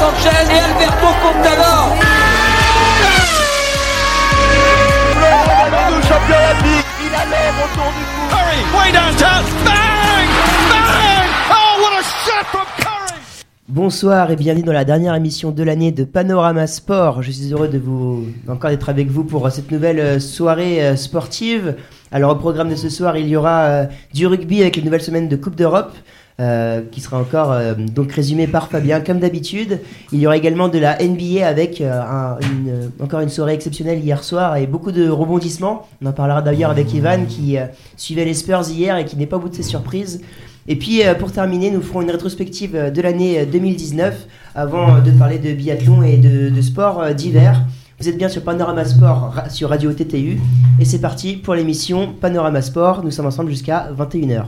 s'enchaîne et Alberto Contador. Le champion olympique, il a l'or autour du cou. Curry, way downtown, bang, bang! Oh, what a shot from Curry! Bonsoir et bienvenue dans la dernière émission de l'année de Panorama Sport. Je suis heureux de vous encore d'être avec vous pour cette nouvelle euh, soirée euh, sportive. Alors au programme de ce soir, il y aura euh, du rugby avec une nouvelle semaine de Coupe d'Europe. Euh, qui sera encore euh, donc résumé par Fabien comme d'habitude. Il y aura également de la NBA avec euh, encore une soirée exceptionnelle hier soir et beaucoup de rebondissements. On en parlera d'ailleurs avec Ivan qui suivait les Spurs hier et qui n'est pas au bout de ses surprises. Et puis pour terminer, nous ferons une rétrospective de l'année euh, 2019 avant de parler de biathlon et de, de sport euh, d'hiver. Vous êtes bien sur Panorama Sport sur Radio TTU et c'est parti pour l'émission Panorama Sport. Nous sommes ensemble jusqu'à 21h.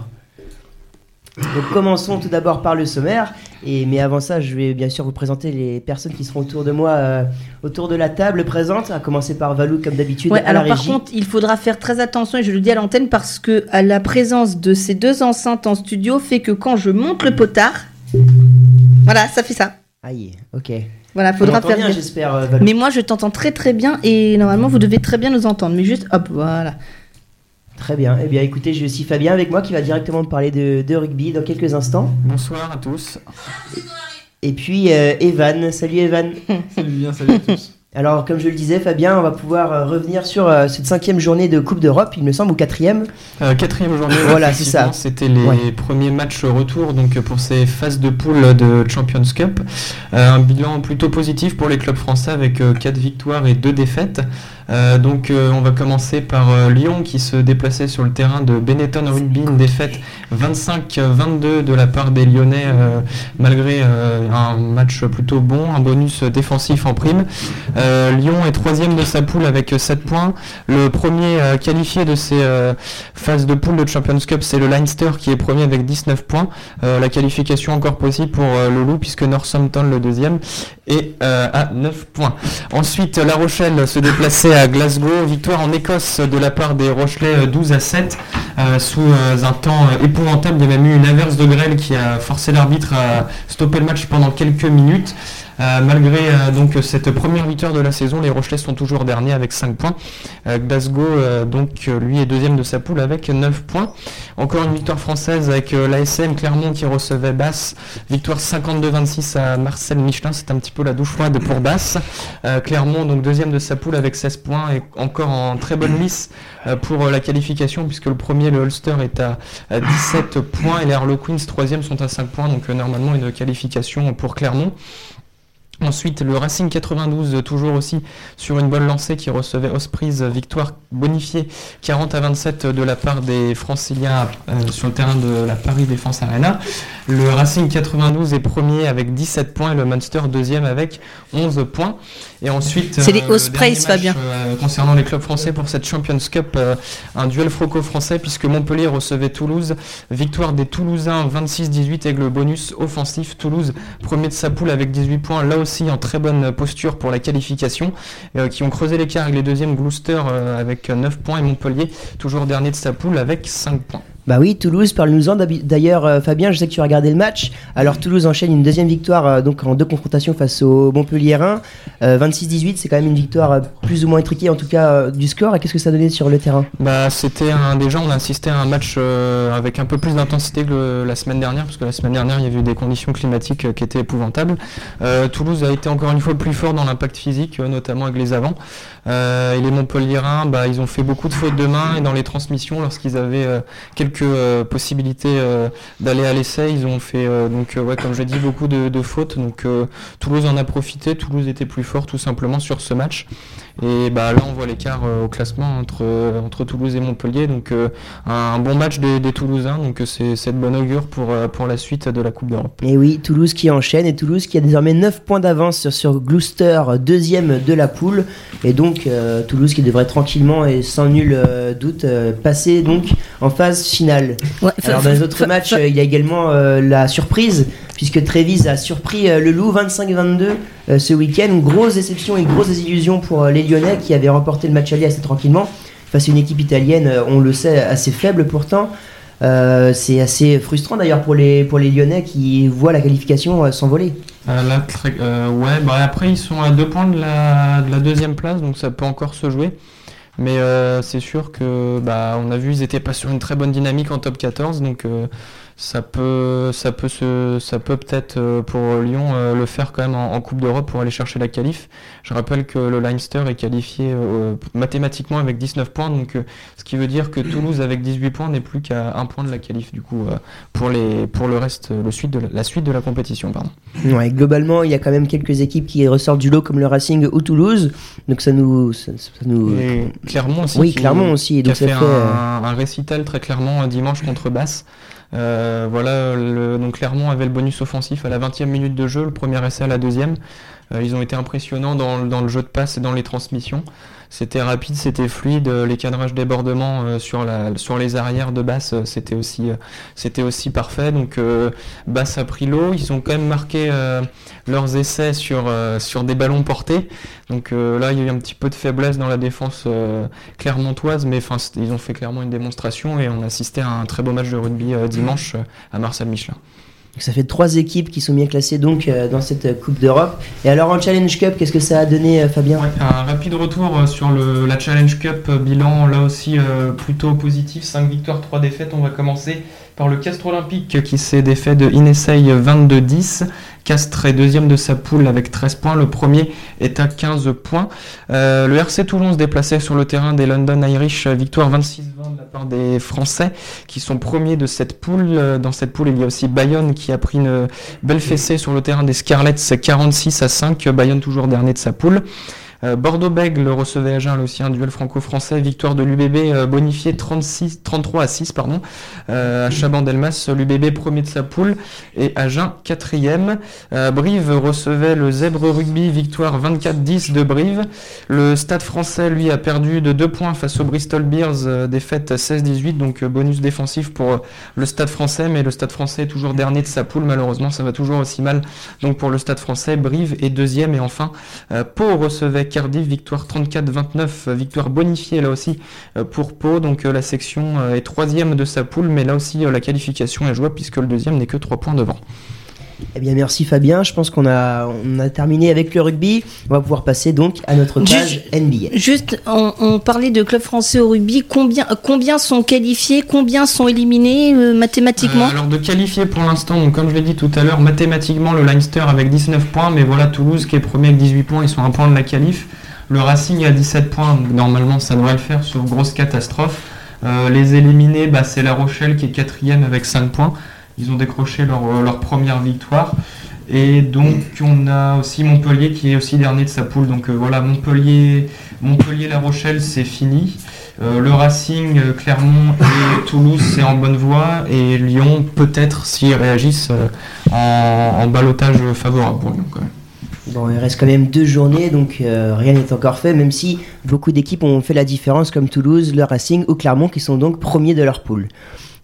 Donc commençons tout d'abord par le sommaire. Et, mais avant ça, je vais bien sûr vous présenter les personnes qui seront autour de moi, euh, autour de la table présente, à commencer par Valou comme d'habitude Ouais, à la alors par régie. contre, il faudra faire très attention et je le dis à l'antenne parce que à la présence de ces deux enceintes en studio fait que quand je monte le potard, voilà, ça fait ça. Aïe, ok. Voilà, faudra faire bien, j'espère, euh, Valou. Mais moi, je t'entends très très bien et normalement, vous devez très bien nous entendre. Mais juste, hop, voilà. Très bien. Eh bien, écoutez, j'ai aussi Fabien avec moi qui va directement me parler de, de rugby dans quelques instants. Bonsoir à tous. Et puis euh, Evan. Salut Evan. Salut bien, salut à tous. Alors, comme je le disais, Fabien, on va pouvoir euh, revenir sur euh, cette cinquième journée de Coupe d'Europe, il me semble, ou quatrième. Euh, quatrième journée, Voilà, c'est ça. C'était les Ouais. premiers matchs retour donc pour ces phases de poule de Champions Cup. Euh, un bilan plutôt positif pour les clubs français avec 4 victoires et 2 défaites. Euh, donc euh, on va commencer par euh, Lyon qui se déplaçait sur le terrain de Benetton Rugby, une défaite 25-22 de la part des Lyonnais malgré un match plutôt bon, un bonus défensif en prime. Lyon est troisième de sa poule avec 7 points. Le premier qualifié de ces phases de poule de Champions Cup, c'est le Leinster qui est premier avec 19 points. La qualification encore possible pour le puisque Northampton le deuxième est à 9 points. Ensuite, La Rochelle se déplaçait à Glasgow. Victoire en Écosse de la part des Rochelais euh, 12 à 7 euh, sous euh, un temps euh, épouvantable. Il y a même eu une averse de grêle qui a forcé l'arbitre à stopper le match pendant quelques minutes. Euh, malgré euh, donc cette première victoire de la saison, les Rochelais sont toujours derniers avec 5 points. Euh, Glasgow, donc lui est deuxième de sa poule avec 9 points. Encore une victoire française avec l'ASM Clermont qui recevait Basse. Victoire 52-26 à Marcel Michelin, c'est un petit peu la douche froide pour Basse. Clermont donc deuxième de sa poule avec 16 points et encore en très bonne lice pour la qualification puisque le premier, le Ulster, est à, à 17 points et les Harlequins troisième sont à 5 points donc normalement une qualification pour Clermont. Ensuite, le Racing 92, euh, toujours aussi sur une bonne lancée qui recevait Ospreys, euh, victoire bonifiée 40 à 27 de la part des Franciliens euh, sur le terrain de la Paris Défense Arena. Le Racing 92 est premier avec 17 points et le Munster deuxième avec 11 points. Et ensuite, C'est les le Ospreys, Fabien. euh, concernant les clubs français pour cette Champions Cup, euh, un duel franco-français puisque Montpellier recevait Toulouse. Victoire des Toulousains 26-18 avec le bonus offensif. Toulouse premier de sa poule avec 18 points, là aussi en très bonne posture pour la qualification, euh, qui ont creusé l'écart avec les deuxièmes Gloucester euh, avec 9 points et Montpellier toujours dernier de sa poule avec 5 points. Bah oui, Toulouse, parle-nous-en. D'ailleurs, euh, Fabien, je sais que tu as regardé le match. Alors, Toulouse enchaîne une deuxième victoire euh, donc en deux confrontations face au Montpellierin. Euh, 26-18, c'est quand même une victoire euh, plus ou moins étriquée, en tout cas euh, du score. Et qu'est-ce que ça donnait sur le terrain? Bah, c'était un, déjà, on a assisté à un match euh, avec un peu plus d'intensité que la semaine dernière, parce que la semaine dernière, il y avait eu des conditions climatiques euh, qui étaient épouvantables. Euh, Toulouse a été encore une fois plus fort dans l'impact physique, euh, notamment avec les avants. Euh, et les Montpelliérains, bah, ils ont fait beaucoup de fautes de main et dans les transmissions, lorsqu'ils avaient euh, quelques euh, possibilités euh, d'aller à l'essai, ils ont fait, euh, donc, ouais, comme je dit, beaucoup de, de fautes. Donc, Toulouse en a profité. Toulouse était plus fort, tout simplement, sur ce match. Et bah, là, on voit l'écart euh, au classement entre, euh, entre Toulouse et Montpellier. Donc, euh, un, un bon match des, des Toulousains. Donc, c'est de bonne augure pour, euh, pour la suite de la Coupe d'Europe. Et oui, Toulouse qui enchaîne et Toulouse qui a désormais 9 points d'avance sur, sur Gloucester, deuxième de la poule. Et donc euh, Toulouse qui devrait tranquillement et sans nul euh, doute euh, passer donc en phase finale. Ouais, Alors fa- dans les autres matchs, euh, il y a également euh, la surprise puisque Trévise a surpris euh, le Loup 25-22 euh, ce week-end. Grosse déception et grosse désillusion pour euh, les Lyonnais qui avaient remporté le match aller assez tranquillement face à une équipe italienne, euh, on le sait, assez faible pourtant. Euh, c'est assez frustrant d'ailleurs pour les, pour les Lyonnais qui voient la qualification euh, s'envoler. Ouais, bah après ils sont à deux points de la, de la deuxième place, donc ça peut encore se jouer. Mais c'est sûr que bah on a vu ils étaient pas sur une très bonne dynamique en top 14, donc ça peut ça peut se ça peut peut-être euh, pour Lyon euh, le faire quand même en, en Coupe d'Europe pour aller chercher la qualif. Je rappelle que le Leinster est qualifié euh, mathématiquement avec 19 points, donc ce qui veut dire que Toulouse avec 18 points n'est plus qu'à un point de la qualif du coup pour les pour le reste le suite de la, la suite de la compétition pardon. Ouais, globalement, il y a quand même quelques équipes qui ressortent du lot comme le Racing ou Toulouse. Donc ça nous. Ça, ça nous... Et Clermont aussi. Oui, Clermont aussi. qui Donc a ça fait, un, un récital très clairement dimanche contre Basse. Euh, voilà, le, donc Clermont avait le bonus offensif à la 20e minute de jeu, le premier essai à la deuxième. Euh, ils ont été impressionnants dans, dans le jeu de passe et dans les transmissions. C'était rapide, c'était fluide, euh, les cadrages débordements euh, sur, la, sur les arrières de Basse, euh, c'était aussi, c'était aussi parfait. Donc Basse a pris l'eau, ils ont quand même marqué leurs essais sur, sur des ballons portés. Donc là, il y a eu un petit peu de faiblesse dans la défense clermontoise, mais ils ont fait clairement une démonstration et on assistait à un très beau match de rugby dimanche à Marcel Michelin. Ça fait trois équipes qui sont bien classées donc euh, dans cette euh, Coupe d'Europe. Et alors en Challenge Cup, qu'est-ce que ça a donné, euh, Fabien un rapide retour sur la Challenge Cup, bilan là aussi plutôt positif, 5 victoires, 3 défaites. On va commencer par le Castres Olympique qui s'est défait de Inesei 22-10. Castres est deuxième de sa poule avec 13 points, le premier est à 15 points. Euh, le RC Toulon se déplaçait sur le terrain des London Irish, victoire 26-20 de la part des Français qui sont premiers de cette poule. Euh, Dans cette poule, il y a aussi Bayonne qui a pris une belle fessée sur le terrain des Scarlets, c'est 46 à 5, Bayonne toujours dernier de sa poule. Euh, Bordeaux-Bègles recevait Agen, là aussi un duel franco-français, victoire de l'UBB bonifié 36, 33 à 6 pardon, euh, à Chaban-Delmas, l'UBB premier de sa poule et Agen quatrième. Euh, Brive recevait le Zèbre Rugby, victoire 24-10 de Brive. Le Stade français lui a perdu de 2 points face au Bristol Bears, défaite 16-18, donc bonus défensif pour le Stade français, mais le Stade français est toujours dernier de sa poule, malheureusement ça va toujours aussi mal donc pour le Stade français. Brive est deuxième et enfin Pau recevait Cardiff, victoire 34-29, euh, victoire bonifiée là aussi euh, pour Pau. Donc euh, la section est troisième de sa poule, mais là aussi la qualification est jouable puisque le deuxième n'est que 3 points devant. Eh bien merci Fabien, je pense qu'on a, on a terminé avec le rugby. On va pouvoir passer donc à notre page NBA. Juste, on, on parlait de club français au rugby. Combien, combien sont qualifiés? Combien sont éliminés euh, mathématiquement? Euh, alors de qualifier pour l'instant, donc comme je l'ai dit tout à l'heure, mathématiquement le Leinster avec 19 points, mais voilà Toulouse qui est premier avec 18 points, ils sont un point de la qualif. Le Racing a 17 points, donc normalement ça devrait le faire sur grosse catastrophe. Euh, les éliminés, bah, c'est La Rochelle qui est quatrième avec 5 points. Ils ont décroché leur, euh, leur première victoire. Et donc on a aussi Montpellier qui est aussi dernier de sa poule. Donc euh, voilà, Montpellier, Montpellier, La Rochelle, c'est fini. Euh, le Racing, Clermont et Toulouse, c'est en bonne voie. Et Lyon, peut-être, s'ils réagissent en, en balotage favorable pour Lyon quand même. Bon, il reste quand même deux journées, donc rien n'est encore fait, même si beaucoup d'équipes ont fait la différence, comme Toulouse, le Racing ou Clermont, qui sont donc premiers de leur poule.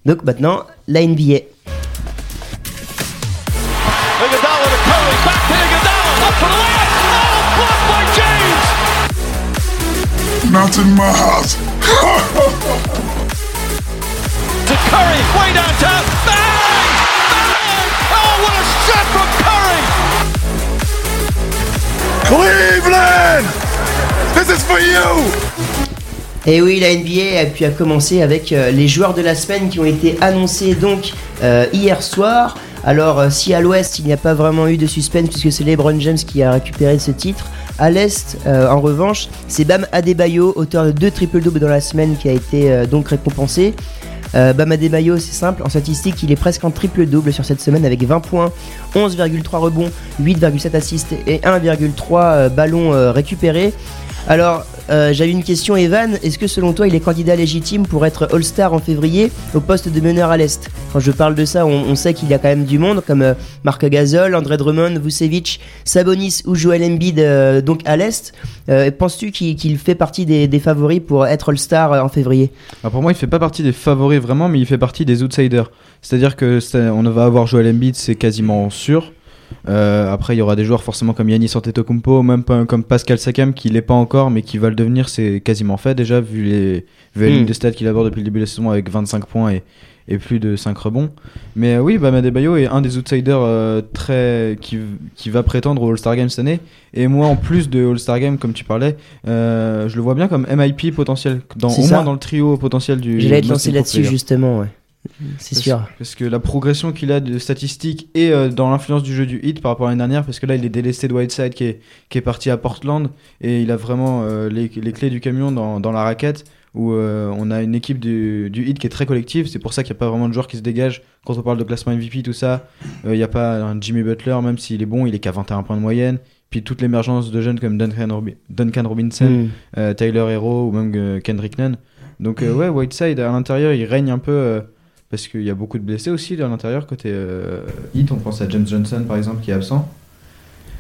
Donc maintenant, la NBA. Not in my house. To Curry, way downtown. Bang! Bang! Oh, what a shot from Curry! Cleveland! This is for you! Et oui, la NBA a pu a commencé avec euh, les joueurs de la semaine qui ont été annoncés donc euh, hier soir. Alors, euh, si à l'ouest il n'y a pas vraiment eu de suspense puisque c'est LeBron James qui a récupéré ce titre, à l'est, euh, en revanche, c'est Bam Adebayo, auteur de deux triple-doubles dans la semaine, qui a été euh, donc récompensé. Euh, Bam Adebayo, c'est simple, en statistique, il est presque en triple-double sur cette semaine avec 20 points, 11,3 rebonds, 8,7 assists et 1,3 euh, ballons récupérés. Alors, euh, j'avais une question, Evan. Est-ce que selon toi, il est candidat légitime pour être All-Star en février au poste de meneur à l'Est Quand je parle de ça, on, sait qu'il y a quand même du monde, comme euh, Marc Gasol, André Drummond, Vucevic, Sabonis ou Joel Embiid, euh, donc à l'Est. Penses-tu qu'il fait partie des, favoris pour être All-Star en février Alors pour moi, il fait pas partie des favoris vraiment, mais il fait partie des outsiders. C'est-à-dire que on va avoir Joel Embiid, c'est quasiment sûr. Euh, après, il y aura des joueurs forcément comme Yannis Antetokounmpo, même pas- comme Pascal Sakam qui l'est pas encore, mais qui va le devenir. C'est quasiment fait déjà vu les vu la Mm. ligne de stats qu'il aborde depuis le début de la saison avec 25 points et, et plus de 5 rebonds. Mais euh, oui, Bam Adebayo est un des outsiders euh, très qui, qui va prétendre au All-Star Game cette année. Et moi, en plus de All-Star Game, comme tu parlais, euh, je le vois bien comme MIP potentiel, dans, au ça. moins dans le trio potentiel du. J'allais te lancer là-dessus justement, ouais. C'est sûr. Parce que la progression qu'il a de statistiques et euh, dans l'influence du jeu du hit par rapport à l'année dernière, parce que là il est délesté de Whiteside qui est, qui est parti à Portland et il a vraiment euh, les, les clés du camion dans, dans la raquette où euh, on a une équipe du, du hit qui est très collective. C'est pour ça qu'il n'y a pas vraiment de joueurs qui se dégagent. Quand on parle de classement MVP, tout ça, il n'y a pas un Jimmy Butler, même s'il est bon, il est qu'à 21 points de moyenne. Puis toute l'émergence de jeunes comme Duncan, Robi- Duncan Robinson, Mm. Tyler Hero ou même Kendrick Nunn. Donc euh, ouais, Whiteside à l'intérieur, il règne un peu parce qu'il y a beaucoup de blessés aussi à l'intérieur côté euh, Heat. On pense à James Johnson par exemple qui est absent.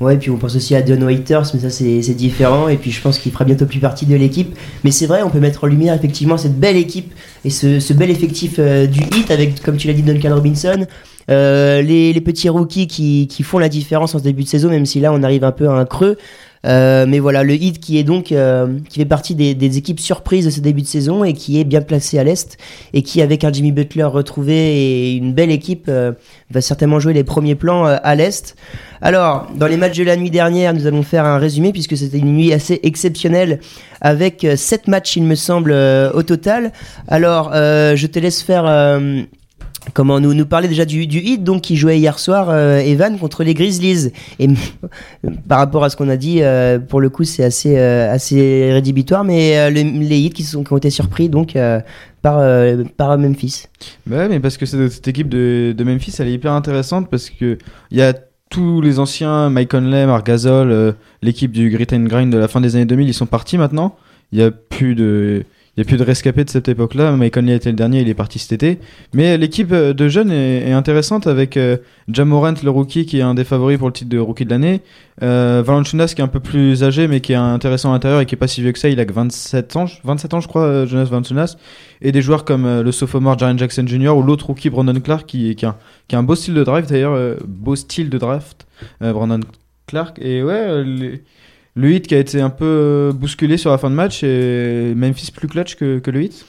Ouais, puis on pense aussi à Don Waiters, mais ça c'est différent. Et puis je pense qu'il fera bientôt plus partie de l'équipe. Mais c'est vrai, on peut mettre en lumière effectivement cette belle équipe et ce, bel effectif euh, du hit avec, comme tu l'as dit, Duncan Robinson. Euh, les, les petits rookies qui, qui font la différence en ce début de saison, même si là on arrive un peu à un creux. Euh, mais voilà, le hit qui est donc euh, qui fait partie des, équipes surprises de ce début de saison et qui est bien placé à l'est et qui avec un Jimmy Butler retrouvé et une belle équipe euh, va certainement jouer les premiers plans à l'est. Alors, dans les matchs de la nuit dernière, nous allons faire un résumé puisque c'était une nuit assez exceptionnelle avec 7 matchs, il me semble, au total. Alors, je te laisse faire... Comment nous, nous parler déjà du, du hit donc qui jouait hier soir euh, Evan contre les Grizzlies et par rapport à ce qu'on a dit euh, pour le coup c'est assez euh, assez rédhibitoire mais le- les hits qui, sont, ont été surpris donc par par Memphis Bah mais parce que cette, équipe de, Memphis, elle est hyper intéressante parce que il y a tous les anciens, Mike Conley, Marc Gasol, l'équipe du Grit Grind de la fin des années 2000, ils sont partis maintenant. Il y a plus de il y a plus de rescapés de cette époque-là. Mike Conley était le dernier, il est parti cet été. Mais l'équipe euh, de jeunes est, intéressante avec euh, Jamorant, le rookie, qui est un des favoris pour le titre de rookie de l'année. Euh, Valanciunas, qui est un peu plus âgé, mais qui est intéressant à l'intérieur et qui est pas si vieux que ça. Il a que 27 ans, 27 ans je crois, euh, Jonas Valanciunas. Et des joueurs comme euh, le sophomore Jaren Jackson Jr. ou l'autre rookie Brandon Clark, qui, qui, a, un beau style de drive d'ailleurs, beau style de draft, Brandon Clark. Et ouais, le hit qui a été un peu euh, bousculé sur la fin de match et Memphis plus clutch que, que le hit?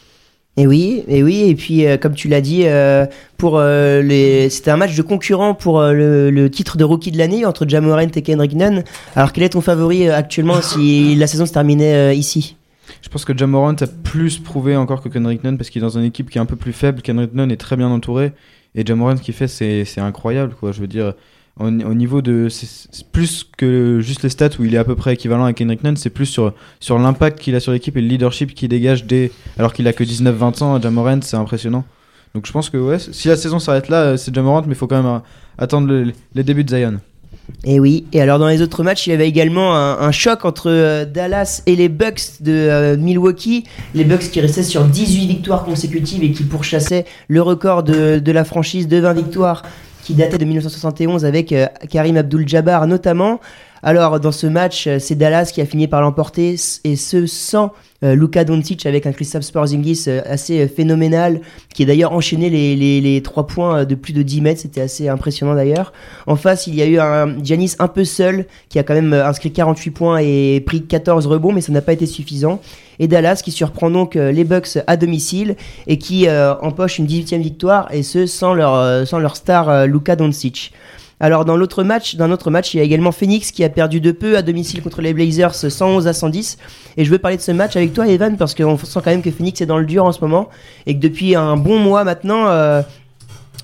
Et oui, et oui, et puis euh, comme tu l'as dit, euh, pour euh, les, c'était un match de concurrent pour le, le titre de rookie de l'année entre Jamorant et Kendrick Nunn. Alors quel est ton favori actuellement si la saison se terminait ici? Je pense que Jamorant a plus prouvé encore que Kendrick Nunn parce qu'il est dans une équipe qui est un peu plus faible. Kendrick Nunn est très bien entouré et Jamorant ce qu'il fait c'est c'est incroyable quoi. Je veux dire au, au niveau de c'est plus que juste les stats où il est à peu près équivalent à Kendrick Nunn, c'est plus sur sur l'impact qu'il a sur l'équipe et le leadership qu'il dégage dès alors qu'il a que 19-20 ans. Jamorant c'est impressionnant. Donc je pense que ouais, si la saison s'arrête là, euh, c'est Jamorant, mais il faut quand même euh, attendre le- les débuts de Zion. Et oui, et alors dans les autres matchs, il y avait également un, choc entre euh, Dallas et les Bucks de Milwaukee. Les Bucks qui restaient sur 18 victoires consécutives et qui pourchassaient le record de la franchise de 20 victoires qui datait de 1971 avec euh, Karim Abdul-Jabbar notamment. Alors dans ce match, euh, c'est Dallas qui a fini par l'emporter et ce sans euh, Luka Doncic avec un Kristaps Porzingis euh, assez euh, phénoménal qui a d'ailleurs enchaîné les, les, les 3 points de plus de 10 mètres, c'était assez impressionnant d'ailleurs. En face, il y a eu un Giannis un peu seul qui a quand même inscrit 48 points et pris 14 rebonds, mais ça n'a pas été suffisant. Et Dallas qui surprend donc les Bucks à domicile et qui euh, empoche une 18e victoire et ce sans leur, sans leur star Luka Doncic. Alors dans l'autre match, dans notre match, il y a également Phoenix qui a perdu de peu à domicile contre les Blazers 111 à 110. Et je veux parler de ce match avec toi, Evan, parce qu'on sent quand même que Phoenix est dans le dur en ce moment et que depuis un bon mois maintenant, euh,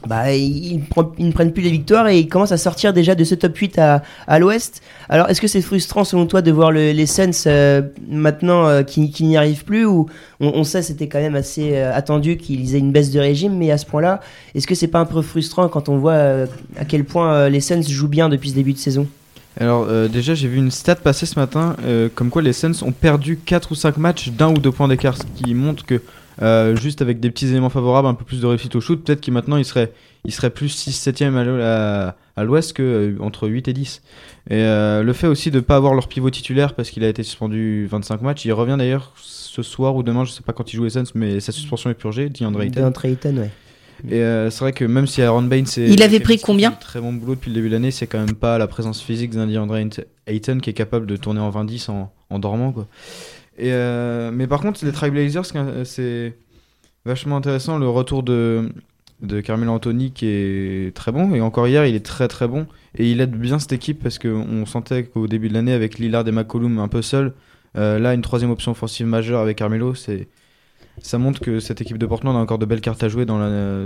bah, ils, ne prennent plus les victoires et ils commencent à sortir déjà de ce top 8 à, l'ouest. Alors, est-ce que c'est frustrant selon toi de voir le- les Suns euh, maintenant euh, qui, n'y arrivent plus on, sait c'était quand même assez euh, attendu qu'ils aient une baisse de régime, mais à ce point-là, est-ce que c'est pas un peu frustrant quand on voit euh, à quel point les Suns jouent bien depuis ce début de saison? Alors déjà j'ai vu une stat passer ce matin comme quoi les Suns ont perdu 4 ou 5 matchs d'un ou deux points d'écart, ce qui montre que euh, juste avec des petits éléments favorables, un peu plus de réussite au shoot, peut-être qu'ils maintenant ils seraient, ils seraient plus 6-7ème à l'o- à, à l'ouest que euh, entre 8 et 10. Et euh, le fait aussi de ne pas avoir leur pivot titulaire parce qu'il a été suspendu 25 matchs, il revient d'ailleurs ce soir ou demain, je sais pas quand il joue les Suns, mais sa suspension est purgée, DeAndre Ayton. DeAndre Ayton, ouais. Et euh, c'est vrai que même si Aaron Baines c'est Il avait pris combien Très bon boulot depuis le début de l'année, c'est quand même pas la présence physique d'un DeAndre Ayton qui est capable de tourner en 20-10 en, en dormant quoi. Et euh, mais par contre les Trailblazers c'est vachement intéressant le retour de de Carmelo Anthony qui est très bon et encore hier il est très très bon. Et il aide bien cette équipe parce qu'on sentait qu'au début de l'année avec Lillard et McCollum un peu seul euh, là une troisième option offensive majeure avec Carmelo c'est ça montre que cette équipe de Portland a encore de belles cartes à jouer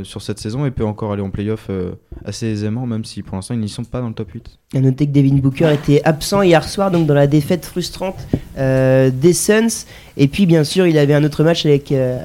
sur cette saison et peut encore aller en playoff euh, assez aisément, même si pour l'instant ils n'y sont pas dans le top 8. À noter que Devin Booker était absent hier soir, donc dans la défaite frustrante euh, des Suns. Et puis bien sûr, il avait un autre match avec, euh,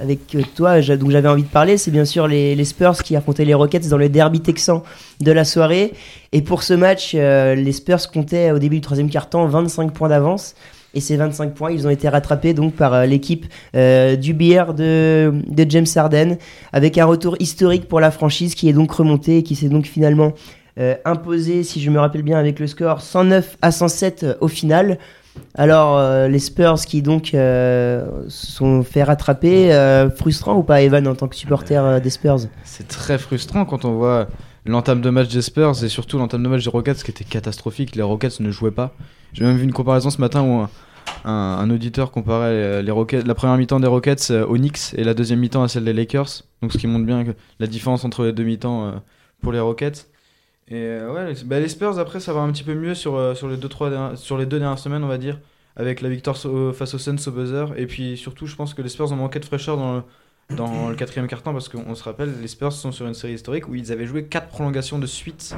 avec toi, donc j'avais envie de parler. C'est bien sûr les, les, Spurs qui affrontaient les Rockets dans le derby texan de la soirée. Et pour ce match, les Spurs comptaient au début du troisième quart-temps 25 points d'avance. Et ces 25 points, ils ont été rattrapés donc par euh, l'équipe euh, du BR de, de, James Harden, avec un retour historique pour la franchise qui est donc remontée et qui s'est donc finalement euh, imposé, si je me rappelle bien, avec le score 109 à 107 au final. Alors, les Spurs qui donc se sont fait rattraper, frustrant ou pas, Evan, en tant que supporter des Spurs? C'est très frustrant quand on voit l'entame de match des Spurs et surtout l'entame de match des Rockets qui était catastrophique. Les Rockets ne jouaient pas. J'ai même vu une comparaison ce matin où un, auditeur comparait les Rockets, la première mi-temps des Rockets euh, aux Knicks et la deuxième mi-temps à celle des Lakers. Donc ce qui montre bien la différence entre les deux mi-temps euh, pour les Rockets. Et euh, ouais, bah, les Spurs après ça va un petit peu mieux sur, sur, les deux, trois, sur les deux dernières semaines on va dire avec la victoire face aux Suns au buzzer et puis surtout je pense que les Spurs ont manqué de fraîcheur dans le, dans le quatrième quart-temps parce qu'on se rappelle les Spurs sont sur une série historique où ils avaient joué quatre prolongations de suite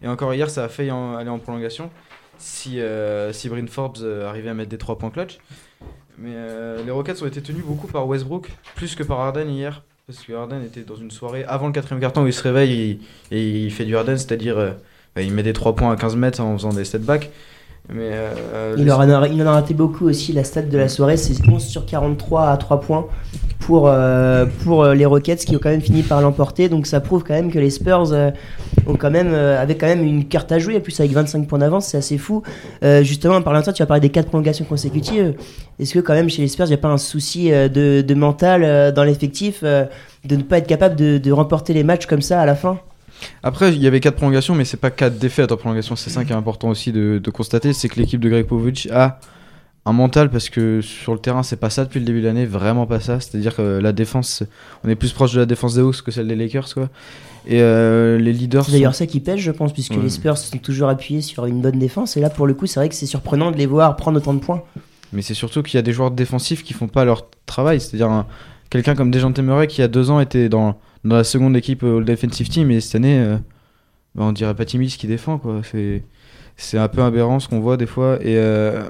et encore hier ça a failli aller en prolongation si, euh, si Bryn Forbes euh, arrivait à mettre des 3 points clutch. Mais euh, les Rockets ont été tenus beaucoup par Westbrook, plus que par Harden hier. Parce que Harden était dans une soirée avant le quatrième carton où il se réveille et, il fait du Harden, c'est-à-dire bah, il met des 3 points à 15 mètres en faisant des setbacks. Mais, il, en a, il en a raté beaucoup aussi. La stat de la soirée, c'est 11 sur 43 à 3 points pour, euh, pour euh, les Rockets qui ont quand même fini par l'emporter. Donc ça prouve quand même que les Spurs euh, ont quand même, avaient quand même une carte à jouer. En plus, avec 25 points d'avance, c'est assez fou. justement, en parlant de ça, tu vas parler des 4 prolongations consécutives. Est-ce que quand même chez les Spurs, il n'y a pas un souci de, de mental dans l'effectif de ne pas être capable de, remporter les matchs comme ça à la fin? Après, il y avait 4 prolongations, mais c'est pas 4 défaites en prolongation. C'est ça qui est important aussi de, constater c'est que l'équipe de Greg a un mental parce que sur le terrain c'est pas ça depuis le début de l'année vraiment pas ça. C'est à dire que la défense on est plus proche de la défense des Hawks que celle des Lakers quoi. Et euh, les leaders c'est d'ailleurs ça qui pêche je pense puisque les Spurs sont toujours appuyés sur une bonne défense. Et là pour le coup c'est vrai que c'est surprenant de les voir prendre autant de points. Mais c'est surtout qu'il y a des joueurs défensifs qui font pas leur travail. C'est à dire quelqu'un comme Dejan Murray qui il y a deux ans était dans, dans la seconde équipe All Defensive Team. Et cette année euh, bah, on dirait pas Timis qui défend quoi. C'est c'est un peu aberrant ce qu'on voit des fois. Et euh,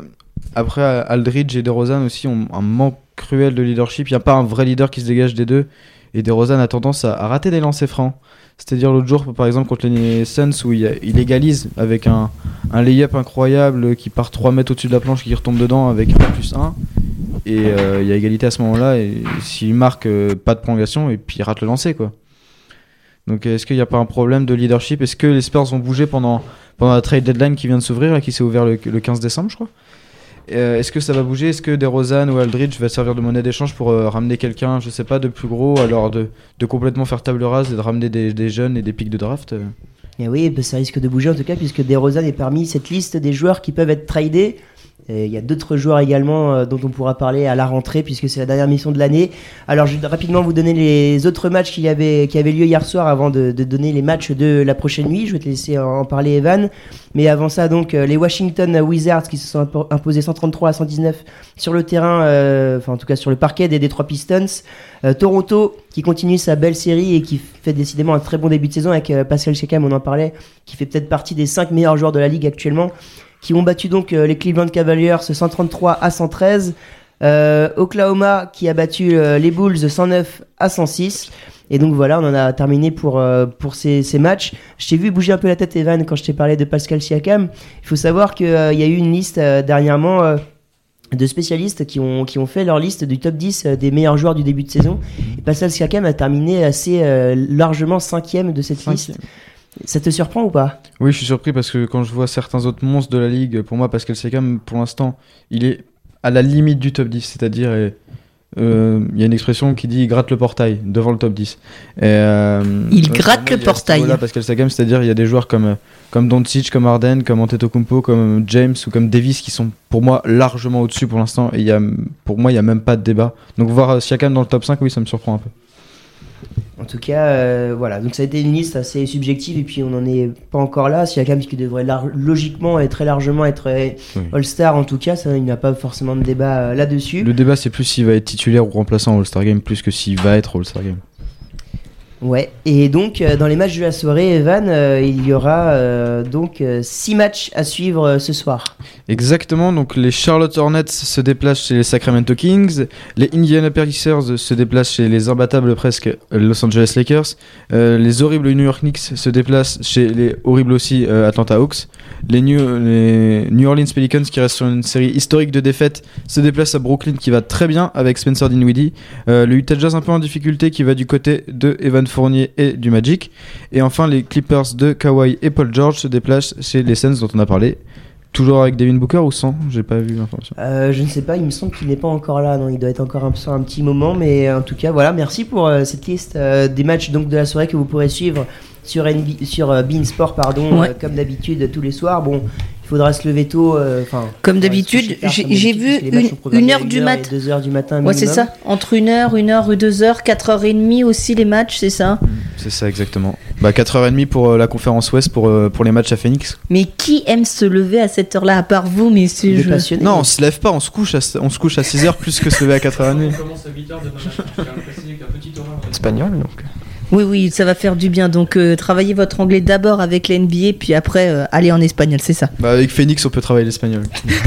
après, Aldridge et DeRozan aussi ont un manque cruel de leadership. Il n'y a pas un vrai leader qui se dégage des deux. Et DeRozan a tendance à, rater des lancers francs. C'est-à-dire l'autre jour, par exemple, contre les Suns, où il, égalise avec un, un lay-up incroyable qui part 3 mètres au-dessus de la planche, qui retombe dedans avec un plus 1. Et euh, il y a égalité à ce moment-là. Et s'il marque, euh, pas de prolongation, et puis il rate le lancer, quoi. Donc est-ce qu'il n'y a pas un problème de leadership? Est-ce que les Spurs vont bouger pendant, pendant la trade deadline qui vient de s'ouvrir, qui s'est ouvert le 15 décembre, je crois? Euh, est-ce que ça va bouger? Est-ce que DeRozan ou Aldridge va servir de monnaie d'échange pour euh, ramener quelqu'un, je sais pas, de plus gros, alors de, complètement faire table rase et de ramener des, jeunes et des pics de draft euh? Et oui, bah, ça risque de bouger en tout cas, puisque DeRozan est parmi cette liste des joueurs qui peuvent être tradés il y a d'autres joueurs également euh, dont on pourra parler à la rentrée puisque c'est la dernière mission de l'année. Alors je vais rapidement vous donner les autres matchs qui avaient, qui avaient lieu hier soir avant de, donner les matchs de la prochaine nuit. Je vais te laisser en, parler Evan. Mais avant ça donc euh, les Washington Wizards qui se sont imposés 133 à 119 sur le terrain, euh, enfin en tout cas sur le parquet des Detroit Pistons. Toronto qui continue sa belle série et qui fait décidément un très bon début de saison avec Pascal Siakam, on en parlait, qui fait peut-être partie des 5 meilleurs joueurs de la ligue actuellement qui ont battu donc euh, les Cleveland Cavaliers 133 à 113. Euh, Oklahoma qui a battu euh, les Bulls 109 à 106. Et donc voilà, on en a terminé pour, pour ces, ces, matchs. Je t'ai vu bouger un peu la tête, Evan, quand je t'ai parlé de Pascal Siakam. Il faut savoir qu'il y a eu une liste dernièrement de spécialistes qui ont, qui ont fait leur liste du top 10 des meilleurs joueurs du début de saison. Et Pascal Siakam a terminé assez largement cinquième de cette liste. Ça te surprend ou pas? Oui, je suis surpris parce que quand je vois certains autres monstres de la ligue, pour moi, Pascal Siakam, pour l'instant, il est à la limite du top 10, c'est-à-dire euh, il y a une expression qui dit il gratte le portail devant le top 10. Et, euh, Il ouais, gratte moi, le il portail. niveau-là, Pascal Siakam, c'est-à-dire il y a des joueurs comme euh, comme Doncic, comme Harden, comme Antetokounmpo, comme James ou comme Davis qui sont pour moi largement au-dessus pour l'instant. Et il y a, pour moi, il y a même pas de débat. Donc voir euh, Siakam dans le top 5, oui, ça me surprend un peu. En tout cas, euh, voilà. Donc ça a été une liste assez subjective et puis on n'en est pas encore là. Siakam qui devrait logiquement et très largement être euh, Oui. All-Star en tout cas, ça il n'y a pas forcément de débat euh, là-dessus. Le débat, c'est plus s'il va être titulaire ou remplaçant All-Star Game, plus que s'il va être All-Star Game. Ouais. Et donc euh, dans les matchs de la soirée, Evan, euh, il y aura euh, donc 6 matchs à suivre ce soir. Exactement, donc les Charlotte Hornets se déplacent chez les Sacramento Kings, les Indiana Pacers se déplacent chez les imbattables presque Los Angeles Lakers, les horribles New York Knicks se déplacent chez les horribles aussi Atlanta Hawks, les New, Orleans Pelicans qui restent sur une série historique de défaites se déplacent à Brooklyn qui va très bien avec Spencer Dinwiddie, euh, le Utah Jazz un peu en difficulté qui va du côté de Evan Fournier et du Magic, et enfin les Clippers de Kawhi et Paul George se déplacent chez les Suns dont on a parlé. Toujours avec Devin Booker ou sans? J'ai pas vu l'information. Euh, je ne sais pas, il me semble qu'il n'est pas encore là. Non, il doit être encore un, un petit moment, mais en tout cas, voilà. Merci pour euh, cette liste euh, des matchs donc de la soirée que vous pourrez suivre sur NB sur euh, Bein Sport, pardon, Ouais. euh, comme d'habitude tous les soirs. Bon, il faudra se lever tôt. euh, Enfin, Comme d'habitude, j'ai- vu une- une heure du 1h mat. et 2h du matin. Ouais, c'est ça. Entre 1h, 1h et 2h, 4h30 aussi les matchs, c'est ça? C'est ça exactement. Bah 4h30 pour euh, la conférence Ouest pour, euh, pour les matchs à Phoenix. Mais qui aime se lever à cette heure-là, à part vous, messieurs Des je- passionnés. Non, on se lève pas, on se couche à, on se couche à 6h plus que se lever à 4h30. commence à 8h demain matin. Espagnol, donc. Oui, oui, ça va faire du bien. Donc, euh, travaillez votre anglais d'abord avec la NBA, puis après, euh, allez en espagnol, c'est ça. Bah avec Phoenix on peut travailler l'espagnol.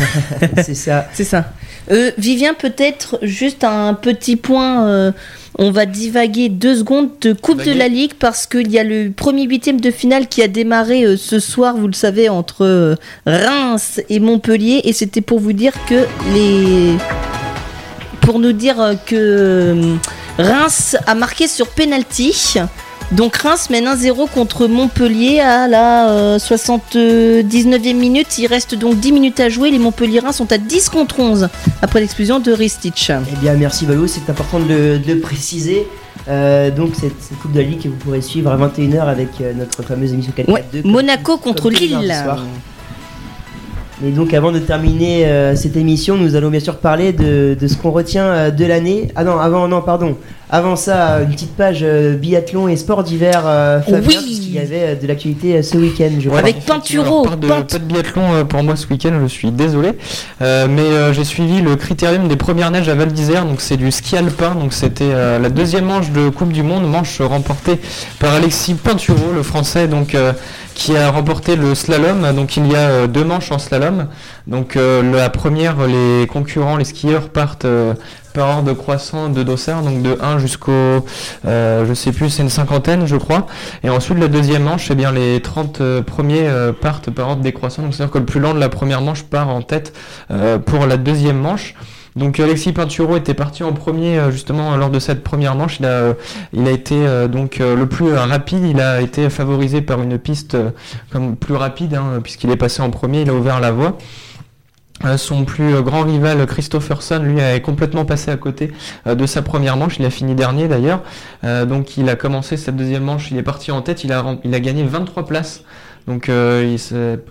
c'est ça. C'est ça. Euh, Vivien, peut-être juste un petit point. euh, on va divaguer deux secondes de Coupe de la Ligue parce qu'il y a le premier huitième de finale qui a démarré euh, ce soir, vous le savez, entre euh, Reims et Montpellier. Et c'était pour vous dire que les. Pour nous dire que euh, Reims a marqué sur penalty. Donc Reims mène 1-0 contre Montpellier à la euh, 79e minute. Il reste donc 10 minutes à jouer. Les Montpellierains sont à 10 contre 11 après l'explosion de Ristich. Eh bien, merci Valou, c'est important de le, de le préciser. Euh, donc, cette, cette Coupe de la Ligue que vous pourrez suivre à 21h avec euh, notre fameuse émission 4 Ouais, Monaco contre Lille. Et donc, avant de terminer euh, cette émission, nous allons bien sûr parler de, de ce qu'on retient euh, de l'année. Ah non, avant, non, pardon. Avant ça, une petite page euh, biathlon et sport d'hiver, euh, Fabien, Oui. puisqu'il y avait euh, de l'actualité euh, ce week-end, je crois. Avec Pinturo. pas pas de biathlon euh, pour moi ce week-end, je suis désolé. Euh, mais euh, j'ai suivi le critérium des premières neiges à Val d'Isère, donc c'est du ski alpin. Donc c'était euh, la deuxième manche de Coupe du Monde, manche remportée par Alexis Pinturo, le français, donc euh, qui a remporté le slalom. Donc il y a euh, deux manches en slalom. Donc euh, la première, les concurrents, les skieurs partent euh, par ordre croissant de dossard, donc de 1 jusqu'au, euh, je sais plus, c'est une cinquantaine, je crois. Et ensuite, la deuxième manche, eh bien, les 30 euh, premiers partent par ordre décroissant. Donc, c'est-à-dire que le plus lent de la première manche part en tête pour la deuxième manche. Donc Alexis Pinturo était parti en premier euh, justement lors de cette première manche. Il a, euh, été euh, donc le plus rapide. Il a été favorisé par une piste plus rapide hein, puisqu'il est passé en premier. Il a ouvert la voie. Son plus grand rival Christopherson, lui, a complètement passé à côté de sa première manche. Il a fini dernier d'ailleurs. Donc il a commencé cette deuxième manche. Il est parti en tête. Il a, il a gagné 23 places. Donc euh,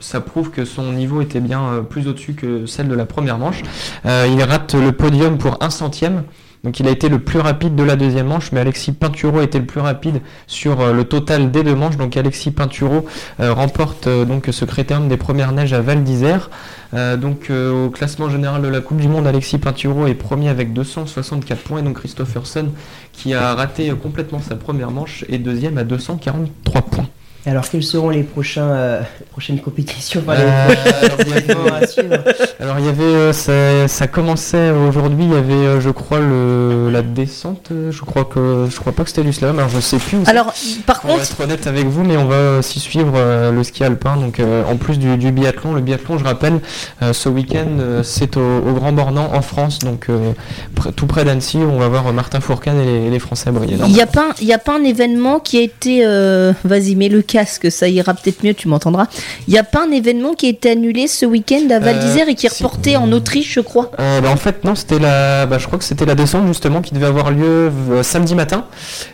ça prouve que son niveau était bien euh, plus au-dessus que celle de la première manche. Euh, il rate le podium pour un centième. Donc il a été le plus rapide de la deuxième manche, mais Alexis Pinturo été le plus rapide sur le total des deux manches. Donc Alexis Pinturo remporte donc ce critérium des premières neiges à Val d'Isère. Donc au classement général de la Coupe du Monde, Alexis Pinturo est premier avec 264 points et donc Christopherson qui a raté complètement sa première manche est deuxième à 243 points. Alors, quelles seront les prochains, euh, prochaines compétitions enfin, Euh, à suivre Alors il y avait, euh, ça, ça commençait aujourd'hui, il y avait, euh, je crois, le, la descente. euh, Je crois que, je crois pas que c'était du slalom. Alors je sais plus. Alors, par on va contre, être honnête avec vous, mais on va aussi suivre euh, le ski alpin. Donc euh, en plus du, du biathlon, le biathlon, je rappelle, euh, ce week-end, euh, c'est au, au Grand Bornand en France, donc euh, pr- tout près d'Annecy, où on va voir Martin Fourcade et les, Français briller. il n'y a, pas un- il y a pas un événement qui a été. euh, Vas-y, mets-le casque, ça ira peut-être mieux, tu m'entendras. Il n'y a pas un événement qui a été annulé ce week-end à Val d'Isère et qui est si. reporté en Autriche, je crois. Euh, bah, en fait non c'était la bah, je crois que c'était la descente justement qui devait avoir lieu euh, samedi matin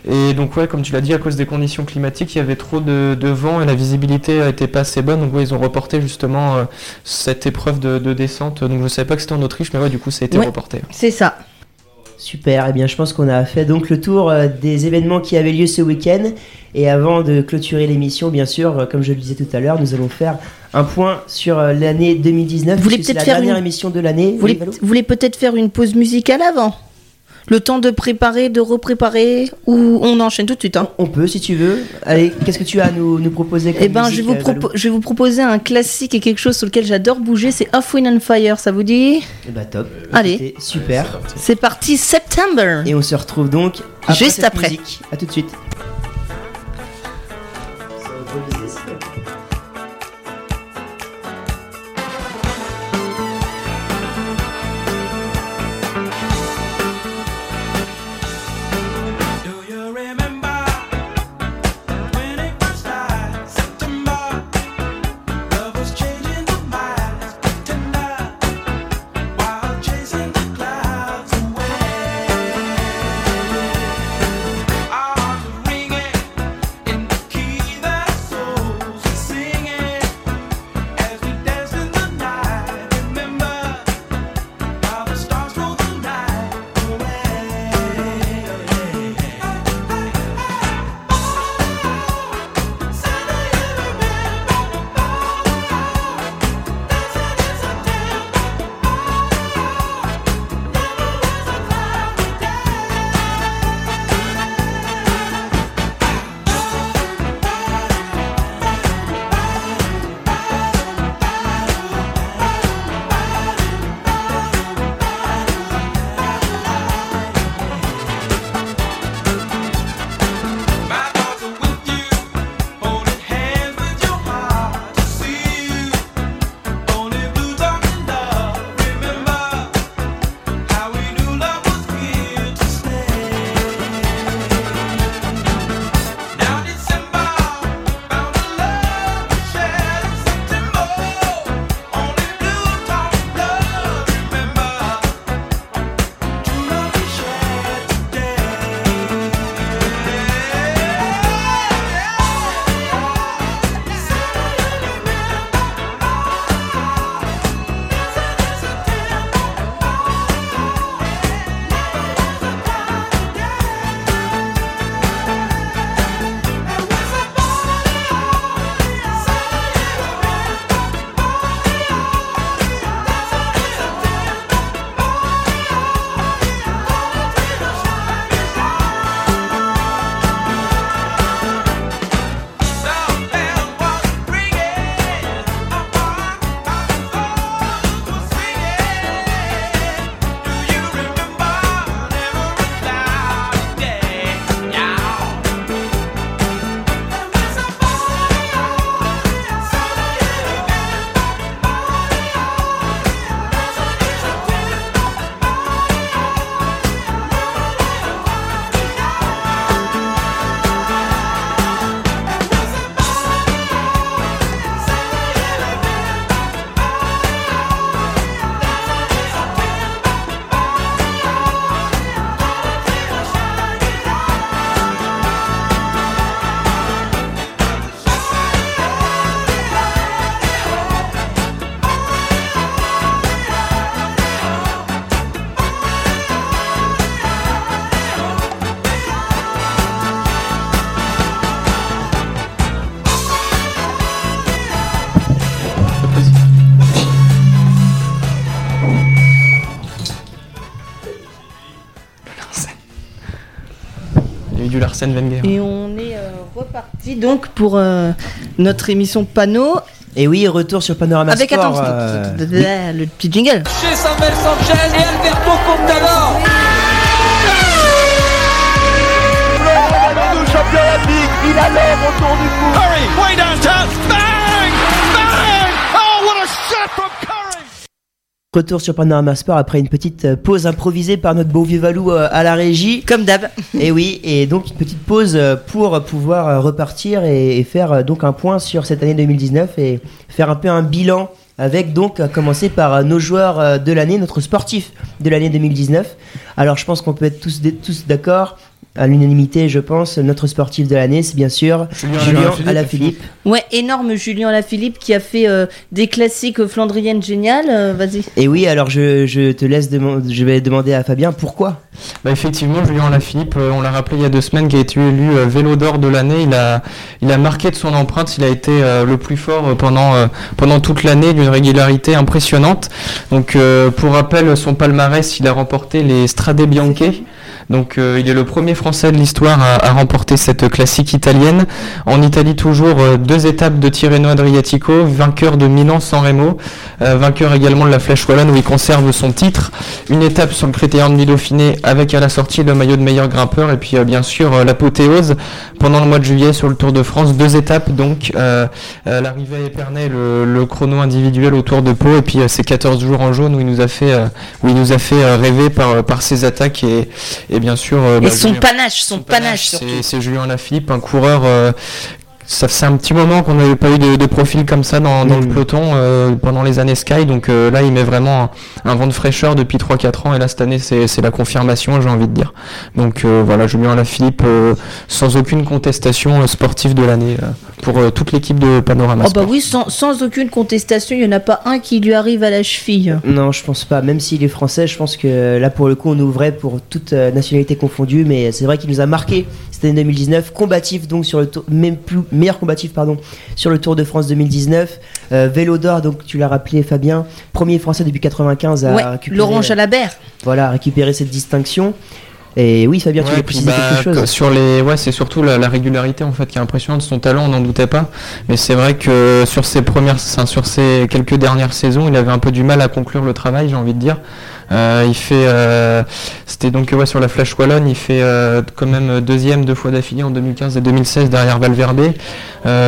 et donc ouais comme tu l'as dit à cause des conditions climatiques il y avait trop de, de vent et la visibilité était pas assez bonne donc ouais, ils ont reporté justement euh, cette épreuve de, de descente donc je savais pas que c'était en Autriche mais ouais du coup ça a été Ouais. reporté. C'est ça. Super, eh bien je pense qu'on a fait donc le tour euh, des événements qui avaient lieu ce week-end. Et avant de clôturer l'émission, bien sûr, euh, comme je le disais tout à l'heure, nous allons faire un point sur euh, l'année 2019. Vous voulez peut-être la faire dernière une- émission de l'année. Vous Oui, voulez, Valou vous voulez peut-être faire une pause musicale avant? Le temps de préparer, de repréparer Ou on enchaîne tout de suite hein On peut si tu veux. Allez, qu'est-ce que tu as à nous, nous proposer comme Eh ben, je musique, vais, vous euh, Valou je vais vous proposer un classique et quelque chose sur lequel j'adore bouger, c'est Off Wind and Fire, ça vous dit? Eh bah top. Allez. Écoutez, super. C'est parti, September Et on se retrouve donc Juste cette après. musique. À tout de suite. Il y a eu du Larsen Wenger. Et on est euh, reparti donc pour euh, notre émission panneau Et oui, retour sur Panorama avec Sport. attends, euh, le petit jingle. Chez Samuel Sanchez et Alberto Contador. Ronaldo, champion olympique, il a l'homme autour du cou. Retour sur Panorama Sport après une petite euh, pause improvisée par notre beau vieux Valou euh, à la régie. Comme d'hab. Et oui, et donc une petite pause euh, pour pouvoir repartir et, faire donc un point sur cette année 2019 et faire un peu un bilan avec donc à commencer par nos joueurs de l'année, notre sportif de l'année 2019. Alors je pense qu'on peut être tous, tous d'accord à l'unanimité, je pense, notre sportif de l'année, c'est bien sûr Julien Julien Alaphilippe. Alaphilippe. Ouais, énorme Julien Lafilippe qui a fait euh, des classiques flandriennes géniales. euh, Vas-y. Et oui, alors je, je te laisse demander, je vais demander à Fabien pourquoi. Bah effectivement, Julien Lafilippe, euh, on l'a rappelé il y a deux semaines, qui a été élu vélo d'or de l'année. Il a, il a marqué de son empreinte. Il a été euh, le plus fort pendant, euh, pendant toute l'année, d'une régularité impressionnante. Donc, euh, pour rappel, son palmarès, il a remporté les Strade Bianche. Donc, euh, il est le premier Français de l'histoire à, remporter cette classique italienne. En Italie, toujours euh, deux étapes de Tirreno Adriatico, vainqueur de Milan-San Remo, euh, vainqueur également de la Flèche Wallonne où il conserve son titre. Une étape sur le Critérium du Dauphiné avec à la sortie le maillot de meilleur grimpeur et puis bien sûr l'apothéose pendant le mois de juillet sur le Tour de France. Deux étapes donc l'arrivée à Épernay, le, chrono individuel au Tour de Pau et puis ces 14 jours en jaune où il nous a fait, où il nous a fait rêver par, ses attaques et bien sûr euh, Et bah, son Julien- panache, son panache surtout. c'est c'est Julien Lafilippe, un coureur. Ça faisait un petit moment qu'on n'avait pas eu de, de profil comme ça dans, dans le Mhm. peloton euh, pendant les années Sky. Donc euh, là, il met vraiment un, un vent de fraîcheur depuis 3-4 ans. Et là, cette année, c'est la confirmation, j'ai envie de dire. Donc euh, voilà, Julien Lafilippe, euh, sans aucune contestation euh, sportive de l'année euh, pour euh, toute l'équipe de Panorama. Oh bah Sport. oui, sans, sans aucune contestation, il n'y en a pas un qui lui arrive à la cheville. Non, je pense pas. Même s'il est français, je pense que là, pour le coup, on ouvrait pour toute nationalité confondue. Mais c'est vrai qu'il nous a marqué cette année 2019. Combatif, donc, sur le tour, même plus, meilleur combatif, pardon, sur le Tour de France 2019. Euh, vélo d'or, donc, tu l'as rappelé, Fabien. Premier français depuis 95 à ouais, récupérer, Laurent Jalabert. voilà, à récupérer cette distinction. Et oui, Fabien, tu Ouais, puis préciser bah, quelque chose que sur les, ouais, c'est surtout la, la régularité en fait qui est impressionnante. Son talent, on n'en doutait pas. Mais c'est vrai que sur ses premières, enfin, sur ses quelques dernières saisons, il avait un peu du mal à conclure le travail, j'ai envie de dire. Euh, il fait, euh, c'était donc ouais sur la Flèche Wallonne, il fait euh, quand même deuxième deux fois d'affilée en 2015 et 2016 derrière Valverde.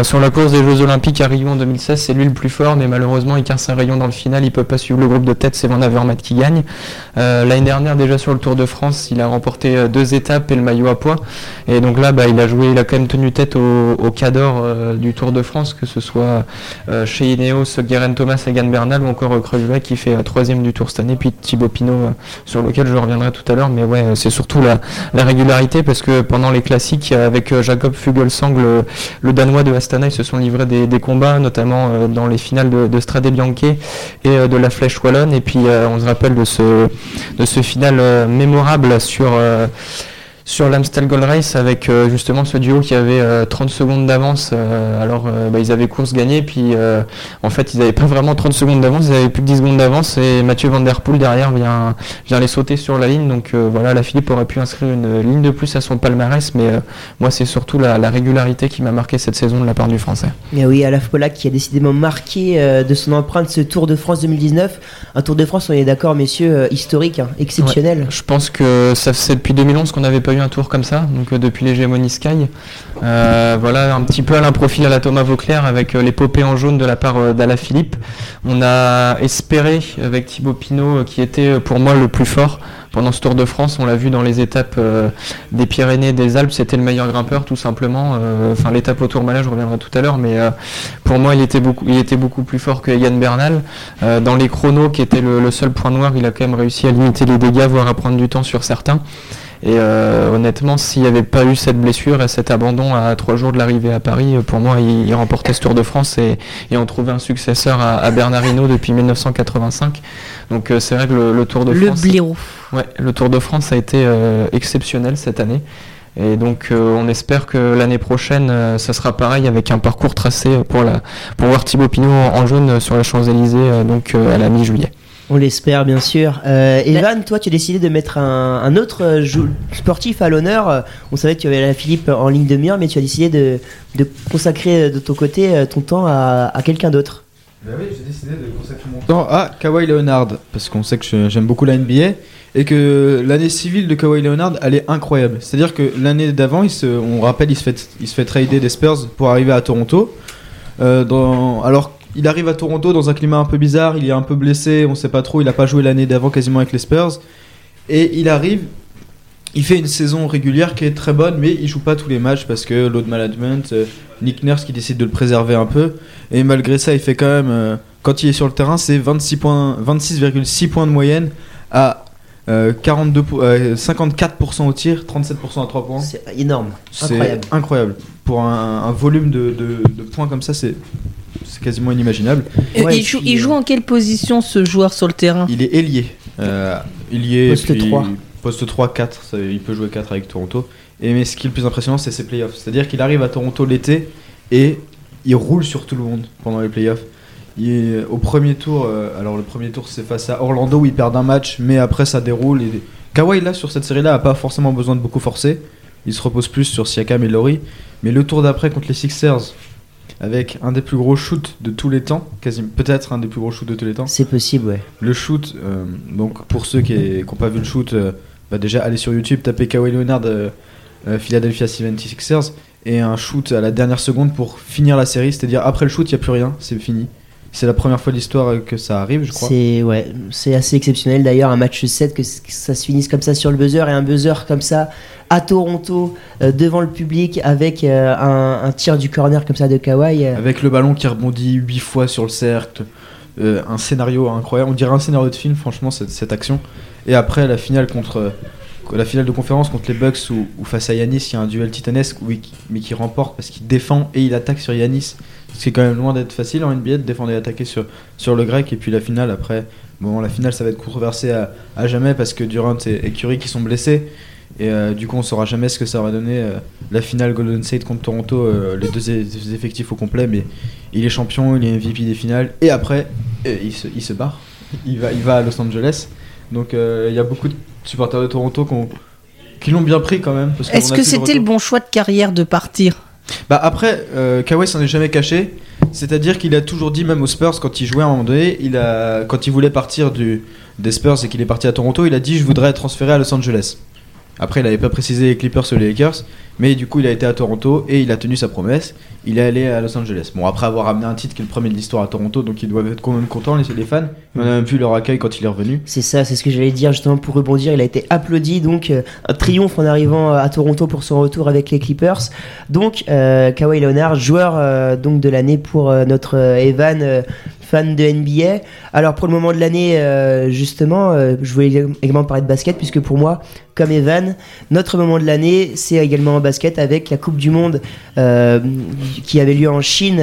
Sur la course des Jeux Olympiques à Rio en 2016, c'est lui le plus fort, mais malheureusement il casse un rayon dans le final, il peut pas suivre le groupe de tête, c'est Van Avermaet qui gagne. L'année dernière déjà sur le Tour de France, il a remporté deux étapes et le maillot à poids. Et donc là, bah, il a joué, il a quand même tenu tête au, au cador du Tour de France, que ce soit chez Ineos, Guerin Thomas, Egan Bernal ou encore Kreuzberg qui fait troisième du Tour cette année, puis Thibaut Euh, sur lequel je reviendrai tout à l'heure. Mais ouais, c'est surtout la, la régularité parce que pendant les classiques euh, avec euh, Jacob Fugelsang, le, le Danois de Astana, ils se sont livrés des, combats, notamment dans les finales de, de Strade Bianche et de la Flèche Wallonne. Et puis on se rappelle de ce, de ce final mémorable sur sur l'Amstel Gold Race avec euh, justement ce duo qui avait euh, 30 secondes d'avance euh, alors euh, bah, ils avaient course gagnée puis euh, en fait ils n'avaient pas vraiment 30 secondes d'avance ils avaient plus que 10 secondes d'avance et Mathieu Van Der Poel derrière vient, vient les sauter sur la ligne donc euh, voilà la Philippe aurait pu inscrire une ligne de plus à son palmarès mais euh, moi c'est surtout la, la régularité qui m'a marqué cette saison de la part du français Mais oui, Alaf Polak qui a décidément marqué euh, de son empreinte ce Tour de France 2019. Un Tour de France, on est d'accord, messieurs, euh, historique, hein, exceptionnel. Je pense que ça c'est depuis 2011 qu'on n'avait pas eu un tour comme ça, donc euh, depuis l'hégémonie Sky. Euh, voilà, un petit peu à l'improfil à la Thomas Vauclair avec euh, l'épopée en jaune de la part d'Ala Philippe. On a espéré avec Thibaut Pinot, qui était pour moi le plus fort pendant ce Tour de France. On l'a vu dans les étapes des Pyrénées, des Alpes, c'était le meilleur grimpeur tout simplement. Enfin, l'étape au Tourmalet, je reviendrai tout à l'heure, mais pour moi, il était beaucoup, il était beaucoup plus fort que Yann Bernal. Dans les chronos, qui était le seul point noir, il a quand même réussi à limiter les dégâts, voire à prendre du temps sur certains. Et euh, honnêtement, s'il n'y avait pas eu cette blessure et cet abandon à trois jours de l'arrivée à Paris, euh, pour moi, il, il remportait ce Tour de France et, et on trouvait un successeur à, à Bernard Hinault depuis 1985. Donc euh, c'est vrai que le, le Tour de Le France, blaireau. ouais, le Tour de France a été euh, exceptionnel cette année. Et donc on espère que l'année prochaine, ça sera pareil avec un parcours tracé pour la pour voir Thibaut Pinot en, en jaune sur la Champs-Élysées donc à la mi-juillet. On l'espère, bien sûr. Euh, Evan, toi, tu as décidé de mettre un, un autre euh, jou- sportif à l'honneur. Euh, On savait que tu avais la Philippe en ligne de mire, mais tu as décidé de, de consacrer de ton côté ton temps à, à quelqu'un d'autre. Bah oui, j'ai décidé de consacrer mon temps à Kawhi Leonard parce qu'on sait que je- j'aime beaucoup la NBA et que l'année civile de Kawhi Leonard elle est incroyable. C'est-à-dire que l'année d'avant, il se, on rappelle, il se fait, il se fait trader des Spurs pour arriver à Toronto. Euh, dans, alors il arrive à Toronto dans un climat un peu bizarre, il est un peu blessé, on sait pas trop, il a pas joué l'année d'avant quasiment avec les Spurs. Et il arrive, il fait une saison régulière qui est très bonne, mais il joue pas tous les matchs parce que load management, euh, Nick Nurse qui décide de le préserver un peu. Et malgré ça, il fait quand même, euh, quand il est sur le terrain, c'est 26 points, 26,6 points de moyenne à euh, 42, po- euh, 54% au tir, 37% à 3 points. C'est énorme, incroyable. incroyable. Pour un, un volume de, de- de points comme ça, c'est c'est quasiment inimaginable. Euh, Ouais, il, et joue, puis, il euh, joue en quelle position ce joueur sur le terrain? Il est ailier. Euh, ailier, Poste puis 3. Poste 3, 4. ça- il peut jouer 4 avec Toronto. Et mais ce qui est le plus impressionnant, c'est ses playoffs. C'est-à-dire qu'il arrive à Toronto l'été et il roule sur tout le monde pendant les playoffs. Il est au premier tour, euh, alors le premier tour c'est face à Orlando où il perd un match, mais après ça déroule. Et... Kawhi là sur cette série-là a pas forcément besoin de beaucoup forcer. Il se repose plus sur Siakam et Laurie. Mais le tour d'après contre les Sixers, avec un des plus gros shoots de tous les temps, quasiment peut-être un des plus gros shoots de tous les temps. C'est possible, ouais. Le shoot, euh, donc pour ceux qui n'ont pas vu le shoot, euh, bah déjà allez sur YouTube, tapez Kawhi Leonard euh, Philadelphia 76ers et un shoot à la dernière seconde pour finir la série, c'est-à-dire après le shoot il n'y a plus rien, c'est fini. C'est la première fois de l'histoire que ça arrive, je crois. C'est ouais, c'est assez exceptionnel d'ailleurs un match 7 que, que ça se finisse comme ça sur le buzzer et un buzzer comme ça à Toronto euh, devant le public avec euh, un, un tir du corner comme ça de Kawhi. euh, Avec le ballon qui rebondit 8 fois sur le cercle, un scénario incroyable, on dirait un scénario de film franchement cette, cette action. Et après la finale contre la finale de conférence contre les Bucks où face à Yanis il y a un duel titanesque oui, mais qui remporte parce qu'il défend et il attaque sur Yanis. Ce qui est quand même loin d'être facile en NBA de défendre et attaquer sur, sur le grec. Et puis la finale après, bon la finale ça va être controversé à, à jamais parce que Durant et, et Curry qui sont blessés. Et euh, du coup on saura jamais ce que ça va donner euh, la finale Golden State contre Toronto, euh, les deux effectifs au complet. Mais il est champion, il est MVP des finales. Et après euh, il, se, il se barre, il va, il va à Los Angeles. Donc il y a beaucoup de supporters de Toronto qui ont- qui l'ont bien pris quand même. Est-ce que c'était le bon choix de carrière de partir? Bah après, euh, s'en est jamais caché. C'est-à-dire qu'il a toujours dit, même aux Spurs, quand il jouait à un moment donné, il a, quand il voulait partir des Spurs et qu'il est parti à Toronto, il a dit Je voudrais être transféré à Los Angeles. Après, il n'avait pas précisé les Clippers ou les Lakers, mais du coup, il a été à Toronto et il a tenu sa promesse. Il est allé à Los Angeles. Bon, après avoir amené un titre qui est le premier de l'histoire à Toronto, donc ils doivent être quand même contents, les, les fans. On a même vu leur accueil quand il est revenu. C'est ça, c'est ce que j'allais dire justement pour rebondir. Il a été applaudi, donc euh, un triomphe en arrivant euh, à Toronto pour son retour avec les Clippers. Donc euh, Kawhi Leonard, joueur donc de l'année pour notre Evan, fan de NBA. Alors pour le moment de l'année, euh, justement, euh, je voulais également parler de basket puisque pour moi, comme Evan, notre moment de l'année, c'est également en basket avec la Coupe du Monde euh, qui avait lieu en Chine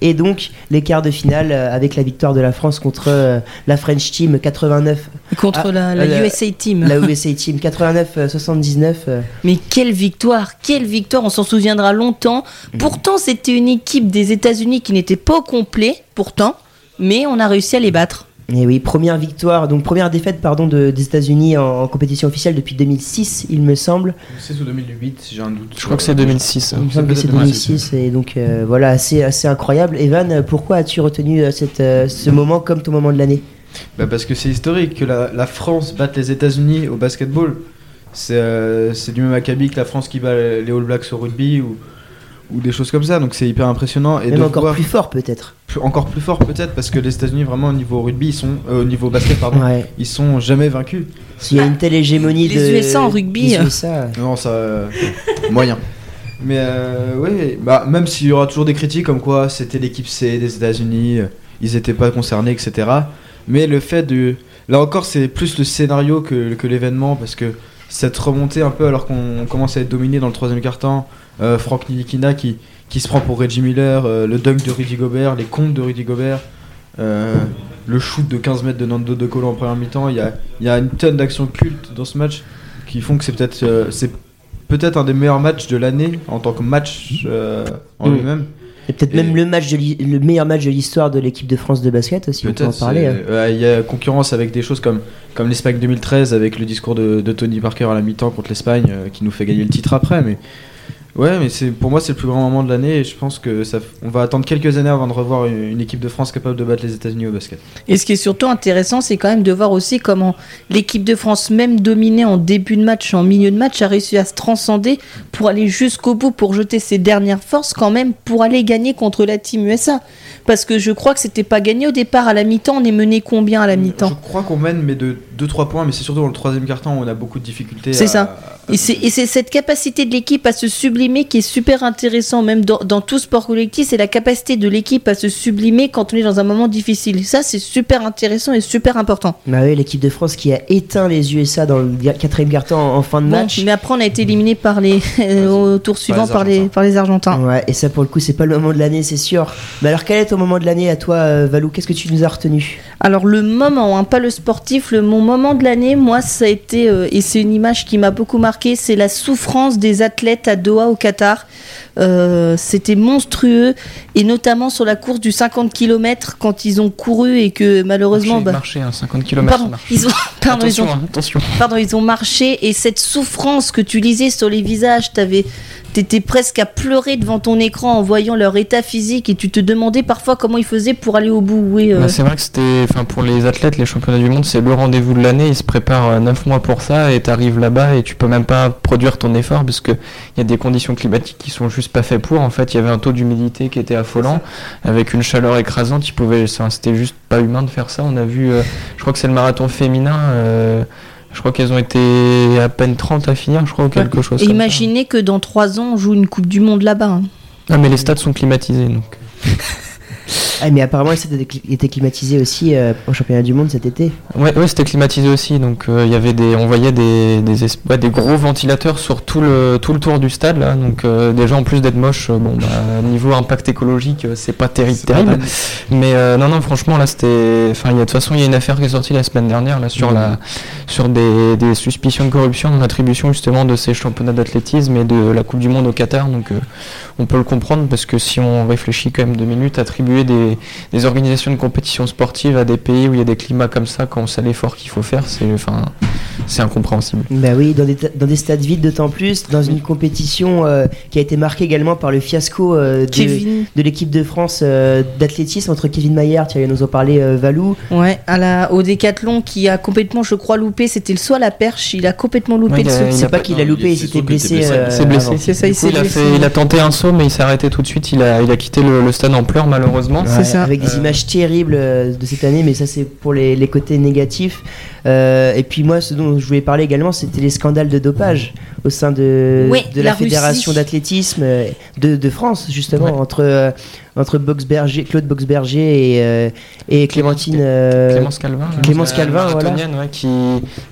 et donc les quarts de finale avec la victoire de la France contre la French Team 89 contre Ah, la, la la- USA Team la USA Team 89-79. euh, Mais quelle victoire, quelle victoire, on s'en souviendra longtemps. Mhm. Pourtant, c'était une équipe des États-Unis qui n'était pas au complet, pourtant, mais on a réussi à les battre. Et oui, première victoire, donc première défaite pardon de, des États-Unis en, en compétition officielle depuis 2006, il me semble. C'est sous 2008, j'ai un doute. Je crois que c'est 2006. Il me semble que c'est peut-être 2006 et donc euh, voilà, assez, assez incroyable. Evan, pourquoi as-tu retenu euh, cette, euh, ce moment comme ton moment de l'année? Bah parce que c'est historique que la, la France batte les États-Unis au basketball. C'est euh, du même acabit que la France qui bat les All Blacks au rugby ou, ou des choses comme ça. Donc c'est hyper impressionnant. Et Même de encore voir plus fort peut-être. plus- encore plus fort peut-être parce que les États-Unis vraiment au niveau rugby ils sont euh, au niveau basket pardon Ouais. ils sont jamais vaincus. S'il y a une telle hégémonie Les de. USA en rugby, les euh. USA. Non ça euh, moyen. Mais euh, ouais, bah, même s'il y aura toujours des critiques comme quoi c'était l'équipe C des États-Unis, euh, ils étaient pas concernés, etc. Mais le fait de. Là encore, c'est plus le scénario que, que l'événement parce que cette remontée un peu alors qu'on commence à être dominé dans le troisième quart-temps, euh, Franck Nilikina qui, qui se prend pour Reggie Miller, euh, le dunk de Rudy Gobert, les comptes de Rudy Gobert, euh, le shoot de 15 mètres de Nando De Colo en première mi-temps. Il y a, il y a une tonne d'actions cultes dans ce match qui font que c'est peut-être euh, c'est peut-être un des meilleurs matchs de l'année en tant que match en Mm. lui-même. Et peut-être même le, match de le meilleur match de l'histoire de l'équipe de France de basket aussi, on peut en parler. hein. Il y a concurrence avec des choses comme, comme l'Espagne 2013, avec le discours de, de Tony Parker à la mi-temps contre l'Espagne, euh, qui nous fait gagner le titre après. Mais Ouais, mais c'est pour moi c'est le plus grand moment de l'année et je pense que ça, on va attendre quelques années avant de revoir une, une équipe de France capable de battre les États-Unis au basket. Et ce qui est surtout intéressant, c'est quand même de voir aussi comment l'équipe de France, même dominée en début de match, en milieu de match, a réussi à se transcender pour aller jusqu'au bout, pour jeter ses dernières forces quand même, pour aller gagner contre la team USA. Parce que je crois que c'était pas gagné au départ à la mi-temps. On est mené combien à la Je mi-temps crois qu'on mène mais de 2-3 points, mais c'est surtout dans le troisième quart-temps où on a beaucoup de difficultés. C'est ça. Et c'est et c'est cette capacité de l'équipe à se sublimer qui est super intéressant, même dans, dans tout sport collectif, c'est la capacité de l'équipe à se sublimer quand on est dans un moment difficile. Ça, c'est super intéressant et super important. Bah oui, l'équipe de France qui a éteint les USA dans le quatrième quart-temps en, en fin de Bon, match. mais après, on a été éliminé par les, au tour suivant par les, par les Argentins. Ouais, et ça pour le coup, c'est pas le moment de l'année, c'est sûr. Mais alors, quel est ton moment de l'année à toi, euh, Valou? Qu'est-ce que tu nous as retenu? Alors le moment, hein, pas le sportif, le mon moment de l'année, moi ça a été euh, et c'est une image qui m'a beaucoup marqué, c'est la souffrance des athlètes à Doha au Qatar. Euh, C'était monstrueux et notamment sur la course du 50 km quand ils ont couru et que malheureusement, bah, hein, 50 km. pardon, ils ont, pardon, ils attention, ont, hein, attention. pardon, ils ont marché et cette souffrance que tu lisais sur les visages, t'avais T'étais presque à pleurer devant ton écran en voyant leur état physique et tu te demandais parfois comment ils faisaient pour aller au bout. Oui, euh, Bah, c'est vrai que c'était, enfin pour les athlètes, les championnats du monde, c'est le rendez-vous de l'année. Ils se préparent 9 mois pour ça et t'arrives là-bas et tu peux même pas produire ton effort parce que il y a des conditions climatiques qui sont juste pas faites pour. En fait, il y avait un taux d'humidité qui était affolant, avec une chaleur écrasante. Ils pouvaient, enfin, c'était juste pas humain de faire ça. On a vu, euh, je crois que c'est le marathon féminin. euh, je crois qu'elles ont été à peine 30 à finir, je crois, ou quelque chose. Et comme ça. imaginez que dans trois ans, on joue une Coupe du Monde là-bas. hein. Ah, mais les stades sont climatisés donc. Ah, mais apparemment, ça était climatisé aussi euh, au championnat du monde cet été. Ouais, ouais c'était climatisé aussi, donc euh, il y avait des, on voyait des, des, es- ouais, des gros ventilateurs sur tout le, tout le tour du stade là, donc euh, déjà en plus d'être moche, euh, bon bah niveau impact écologique euh, c'est pas terrible, terrible. mais euh, non non franchement là c'était, enfin il y a de toute façon il y a une affaire qui est sortie la semaine dernière là sur Mhm. la, sur des, des suspicions de corruption dans l'attribution justement de ces championnats d'athlétisme et de la Coupe du Monde au Qatar, donc euh, on peut le comprendre parce que si on réfléchit quand même deux minutes, attribuer des, des organisations de compétition sportive à des pays où il y a des climats comme ça, quand on sait l'effort qu'il faut faire, c'est enfin, c'est incompréhensible. Bah oui, dans des, dans des stades vides d'autant plus, dans une compétition euh, qui a été marquée également par le fiasco euh, de, de l'équipe de France euh, d'athlétisme entre Kevin Maillard, tu allais nous en parler, euh, Valou. Ouais, à la, au décathlon qui a complètement, je crois, loupé. C'était le soit la perche, il a complètement loupé Ouais, le saut. C'est pas pas- qu'il a loupé, il- s'était blessé. euh, s'est blessé. ça, il coup, a blessé. fait- il a tenté un saut, mais il s'est arrêté tout de suite. Il a, il a quitté le, le stade en pleurs, malheureusement. Ça. Avec des images terribles euh, de cette année, mais ça c'est pour les, les côtés négatifs. Euh, et puis moi, ce dont je voulais parler également, c'était les scandales de dopage au sein de, Ouais, de la, la fédération d'athlétisme euh, de, de France, justement, Ouais. entre, euh, entre Boxberger, Claude Boxberger et, euh, et Clémentine. euh, Clémence Calvin. là, Clémence Calvin, voilà. ouais, qui,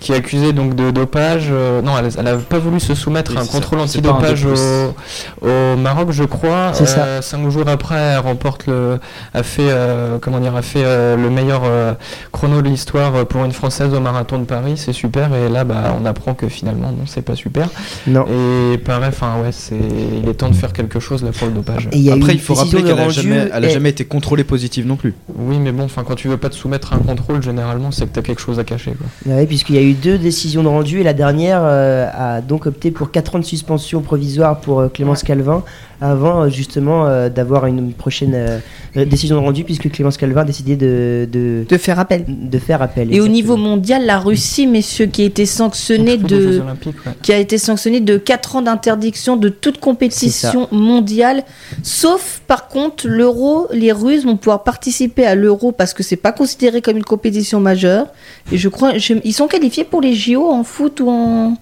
qui est accusée donc de dopage. euh, non, elle, elle a pas voulu se soumettre Oui, à un contrôle antidopage au, au Maroc, je crois. C'est ça. Euh, Cinq jours après, elle remporte le, a fait, euh, comment dire, a fait euh, le meilleur euh, chrono de l'histoire pour une française au marathon de Paris. C'est super. Et là, bah, on apprend que finalement, non, c'est pas super. Non. Et pareil, enfin, ouais, c'est, il est temps de faire quelque chose là pour le dopage. Et Après, une il faut rappeler qu'elle jamais, elle a et- jamais été contrôlée positive non plus. Oui, mais bon, enfin, quand tu veux pas te soumettre à un contrôle, généralement, c'est que t'as quelque chose à cacher. Quoi. Ouais, puisqu'il y a eu deux décisions de rendu et la dernière euh, a donc opté pour 4 ans de suspension provisoire pour euh, Clémence Calvin avant euh, justement euh, d'avoir une prochaine euh, euh, décision de rendu puisque Clémence Calvin a décidé de, de, De faire appel. de faire appel. Et au niveau mondial, la Russie, messieurs, qui a été sanctionnée de, ouais. qui a été sanctionné de 4 ans d'interdiction de toute compétition mondiale, sauf par contre l'euro, les Russes vont pouvoir participer à l'euro parce que c'est pas considéré comme une compétition majeure. Et je crois, je- ils sont qualifiés pour les JO en foot ou en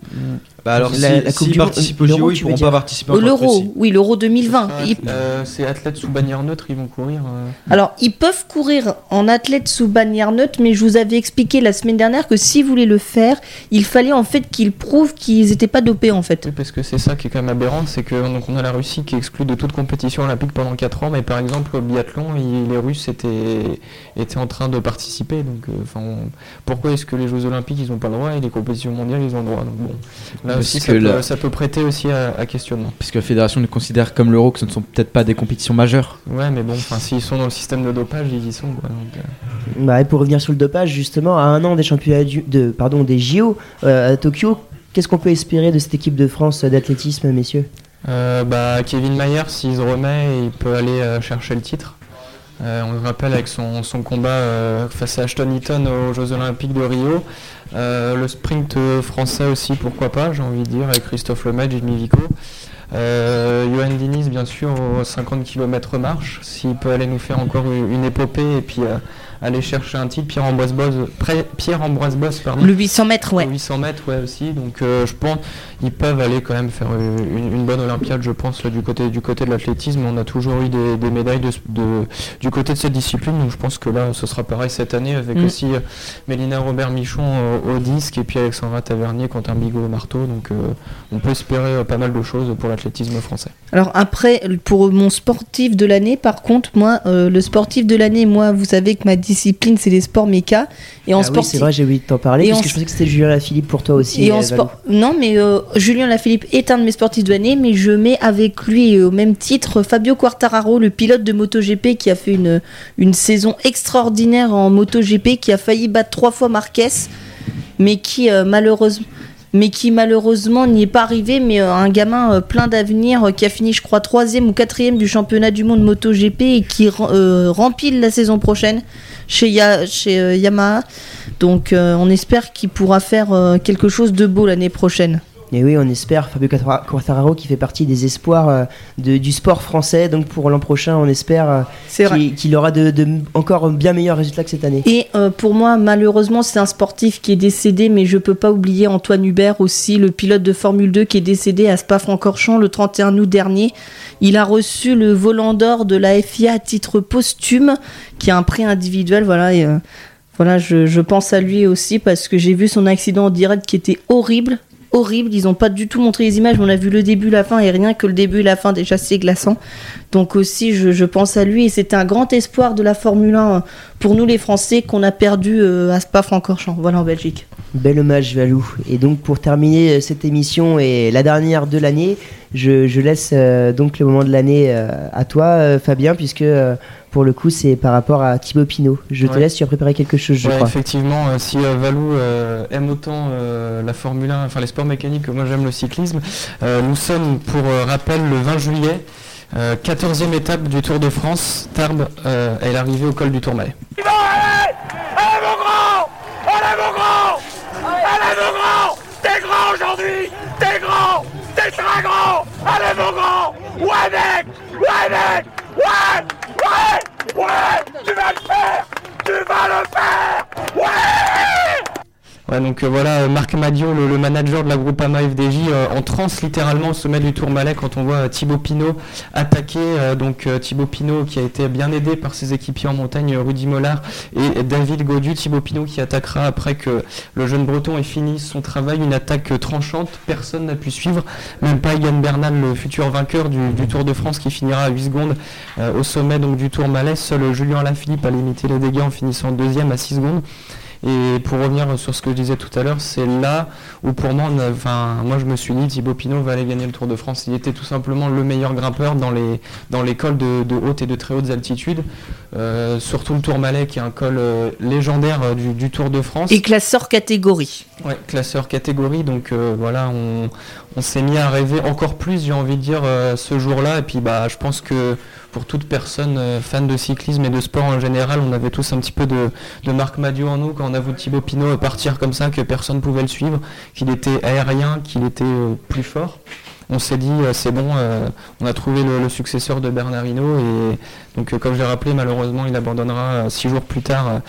Bah alors, La- si, la Coupe s'ils du participent au JO, ils pourront pas participer que l'euro, oui, l'euro 2020. Ils- Euh, c'est athlètes sous bannière neutre, ils vont courir. euh. alors, ils peuvent courir en athlète sous bannière neutre, mais je vous avais expliqué la semaine dernière que si vous voulez le faire, il fallait en fait qu'ils prouvent qu'ils n'étaient pas dopés en fait. Oui, parce que c'est ça qui est quand même aberrant, c'est que donc, on a la Russie qui exclut de toute compétition olympique pendant 4 ans, mais par exemple au biathlon, il- les Russes étaient, étaient en train de participer. Donc, euh, on- pourquoi est-ce que les Jeux olympiques ils ont pas le droit et les compétitions mondiales ils ont le droit Donc, bon, là Aussi que ça peut, la- ça peut prêter aussi à, à questionnement. Puisque la fédération ne considère comme l'euro que ce ne sont peut-être pas des compétitions majeures. Ouais, mais bon, s'ils sont dans le système de dopage, ils y sont. Quoi, donc, euh. Bah, et pour revenir sur le dopage, justement, à un an des championnats du- de, pardon, des JO euh, à Tokyo, qu'est-ce qu'on peut espérer de cette équipe de France d'athlétisme, messieurs? Euh, bah, Kevin Mayer, s'il se remet, il peut aller euh, chercher le titre. Euh, on le rappelle avec son, son combat euh, face à Ashton Eaton aux Jeux Olympiques de Rio. Euh, le sprint français aussi, pourquoi pas, j'ai envie de dire, avec Christophe Lemaitre, Jimmy Vico. Johan Diniz, bien sûr, aux 50 km marche. S'il peut aller nous faire encore une, une épopée et puis aller chercher un titre, Pierre-Ambroise Boss, pré- Pierre-Ambroise Boss, pardon. Le 800 mètres, ouais. Au 800 mètres, ouais, aussi. Donc, euh, je pense ils peuvent aller quand même faire une, une bonne Olympiade, je pense, là, du côté du côté de l'athlétisme. On a toujours eu des, des médailles de, de- du côté de cette discipline. Donc, je pense que là, ce sera pareil cette année avec Mm. aussi euh, Mélina Robert Michon euh, au disque et puis Alexandra Tavernier, Quentin Bigot au marteau. Donc, on peut espérer pas mal de choses pour l'athlétisme français. Alors après, pour mon sportif de l'année, par contre, moi, le sportif de l'année, moi, vous savez que ma discipline, c'est les sports méca. Et en Ah oui, sportif, c'est vrai, j'ai oublié de t'en parler, Et parce en que je pensais que c'était Julien Lafilippe pour toi aussi. Et euh, en Valou. sport, non, mais euh, Julien Lafilippe est un de mes sportifs de l'année, mais je mets avec lui euh, au même titre Fabio Quartararo, le pilote de MotoGP qui a fait une, une saison extraordinaire en MotoGP, qui a failli battre trois fois Marquez, mais qui euh, malheureusement mais qui malheureusement n'y est pas arrivé, mais euh, un gamin euh, plein d'avenir euh, qui a fini, je crois, troisième ou quatrième du championnat du monde MotoGP et qui euh, rempile la saison prochaine chez, Ya- euh, Yamaha. Donc euh, on espère qu'il pourra faire euh, quelque chose de beau l'année prochaine. Et oui, on espère Fabio Quartara- Quartararo qui fait partie des espoirs euh, de- du sport français. Donc pour l'an prochain, on espère euh, qu'il aura de, de encore bien meilleurs résultats que cette année. Et euh, pour moi, malheureusement, c'est un sportif qui est décédé, mais je peux pas oublier Antoine Hubert aussi, le pilote de Formule 2 qui est décédé à Spa-Francorchamps le 31 août dernier. Il a reçu le volant d'or de la FIA à titre posthume, qui est un prix individuel. Voilà, et, euh, voilà je, je pense à lui aussi parce que j'ai vu son accident en direct qui était horrible. Horrible, ils ont pas du tout montré les images, on a vu le début, la fin, et rien que le début et la fin, déjà c'est glaçant. Donc aussi, je, je pense à lui, et c'était un grand espoir de la Formule 1 euh, pour nous les Français qu'on a perdu euh, à Spa-Francorchamps, voilà en Belgique. Bel hommage, Valou. Et donc, pour terminer euh, cette émission et la dernière de l'année, je, je laisse euh, donc le moment de l'année euh, à toi, euh, Fabien, puisque euh, pour le coup, c'est par rapport à Thibaut Pinot. Je te laisse, tu as préparé quelque chose, je Ouais, crois. effectivement, euh, si euh, Valou euh, aime autant euh, la Formule 1, enfin les sports mécaniques que moi j'aime le cyclisme, euh, nous sommes pour euh, rappel le 20 juillet, 14e étape du Tour de France. Tarbes euh, est l'arrivée au col du Tourmalet. Allez mon grand Allez mon grand Allez mon grand T'es grand aujourd'hui T'es grand T'es très grand Allez mon grand Ouais mec Ouais mec Ouais Ouais Ouais Tu vas le faire Tu vas le faire Ouais Donc euh, voilà, euh, Marc Madio, le, manager de la Groupama FDJ, euh, en transe littéralement au sommet du Tourmalet quand on voit euh, Thibaut Pinot attaquer. donc Thibaut Pinot qui a été bien aidé par ses équipiers en montagne, Rudy Mollard et David Godu. Thibaut Pinot qui attaquera après que le jeune breton ait fini son travail, une attaque tranchante, personne n'a pu suivre, même pas Yann Bernal, le futur vainqueur du, Tour de France qui finira à 8 secondes au sommet donc, du Tourmalet. Seul Julien Lafilippe a limité les dégâts en finissant deuxième à 6 secondes. Et pour revenir sur ce que je disais tout à l'heure, c'est là où pour moi, enfin, moi je me suis dit Thibaut Pinot va aller gagner le Tour de France. Il était tout simplement le meilleur grimpeur dans les dans les cols de, de hautes et de très hautes altitudes, Euh, surtout le Tourmalet qui est un col euh, légendaire euh, du, du Tour de France. Et classeur catégorie. Ouais, classeur catégorie, donc euh, voilà, on, on s'est mis à rêver encore plus, j'ai envie de dire, ce jour-là. Et puis bah, je pense que pour toute personne euh, fan de cyclisme et de sport en général, on avait tous un petit peu de, Marc Madiot en nous quand on a vu Thibaut Pinot partir comme ça, que personne ne pouvait le suivre, qu'il était aérien, qu'il était euh, plus fort. On s'est dit, euh, c'est bon, on a trouvé le, successeur de Bernardino. Et donc, comme je l'ai rappelé, malheureusement, il abandonnera six jours plus tard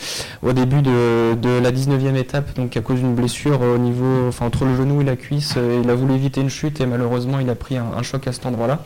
au début de, la 19e étape, donc à cause d'une blessure au niveau, entre le genou et la cuisse, il a voulu éviter une chute et malheureusement il a pris un, un choc à cet endroit-là.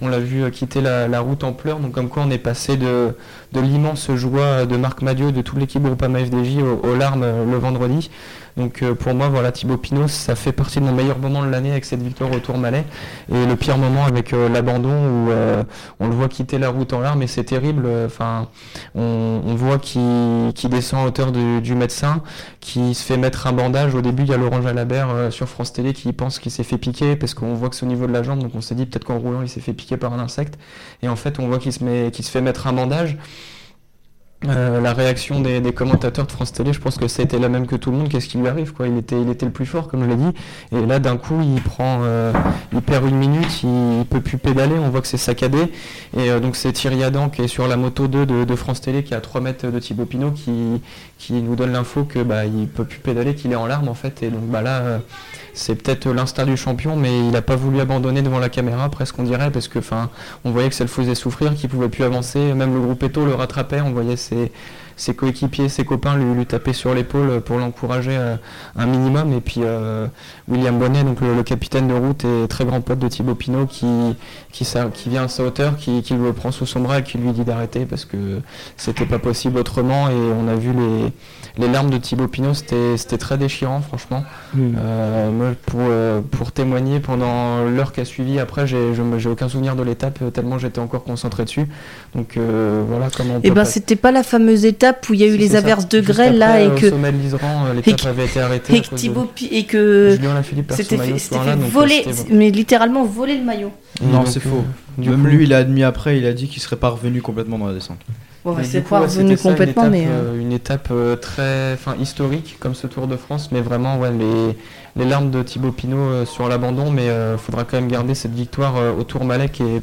On l'a vu quitter la, route en pleurs, donc comme quoi on est passé de, l'immense joie de Marc Madiot, de toute l'équipe Groupama FDJ aux, larmes le vendredi. Donc euh, pour moi, voilà, Thibaut Pinot, ça fait partie de mon meilleur moment de l'année avec cette victoire au Tourmalet. Et le pire moment avec euh, l'abandon où euh, on le voit quitter la route en larmes et c'est terrible. Enfin, on, voit qu'il descend à hauteur du, médecin, qui se fait mettre un bandage. Au début, il y a Laurent Jalabert sur France Télé qui pense qu'il s'est fait piquer parce qu'on voit que c'est au niveau de la jambe. Donc on s'est dit peut-être qu'en roulant, il s'est fait piquer par un insecte. Et en fait, on voit qu'il se fait mettre un bandage. Euh, la réaction des, commentateurs de France Télé, je pense que ça a été la même que tout le monde. Qu'est-ce qui lui arrive il était, le plus fort, comme je l'ai dit. Et là, d'un coup, il prend, euh, il perd une minute, il, il peut plus pédaler. On voit que c'est saccadé. Et euh, donc c'est Thierry Adam qui est sur la moto 2 de, France Télé, qui est à 3 mètres de Thibaut Pinot, qui, nous donne l'info que bah peut plus pédaler, qu'il est en larmes en fait. Et donc bah là, c'est peut-être l'instinct du champion, mais il n'a pas voulu abandonner devant la caméra, presque on dirait, parce que enfin, on voyait que ça le faisait souffrir, qu'il pouvait plus avancer. Même le groupe Eto le rattrapait. On voyait c'est ses coéquipiers, ses copains lui, lui taper sur l'épaule pour l'encourager euh, un minimum. Et puis euh, William Bonnet, donc le, le capitaine de route et très grand pote de Thibaut Pinot, qui, qui, vient à sa hauteur, qui, qui le prend sous son bras et qui lui dit d'arrêter parce que c'était pas possible autrement. Et on a vu les, les larmes de Thibaut Pinot, c'était c'était très déchirant, franchement. Hmm. Euh, moi, pour, euh, pour témoigner, pendant l'heure qui a suivi, après, j'ai aucun souvenir de l'étape, tellement j'étais encore concentré dessus. Donc euh, voilà comment on Et peut ben c'était pas la fameuse étape où il y a eu les ça. averses de Juste grêle là après, et euh, que Au sommet de l'Iseran, l'étape et que- avait été arrêtée. et à que cause de- Thibaut Pi- et que c'était fait, euh, voler, mais littéralement voler le maillot. Non, c'est faux. du Même coup- lui, il a admis après, il a dit qu'il serait pas revenu complètement dans la descente. Bon, c'est pas revenu complètement, une mais étape, euh, euh, une étape euh, très, enfin historique comme ce Tour de France, mais vraiment ouais, les, les larmes de Thibaut Pinot euh, sur l'abandon, mais il faudra quand même garder cette victoire euh, au Tour Malais qui est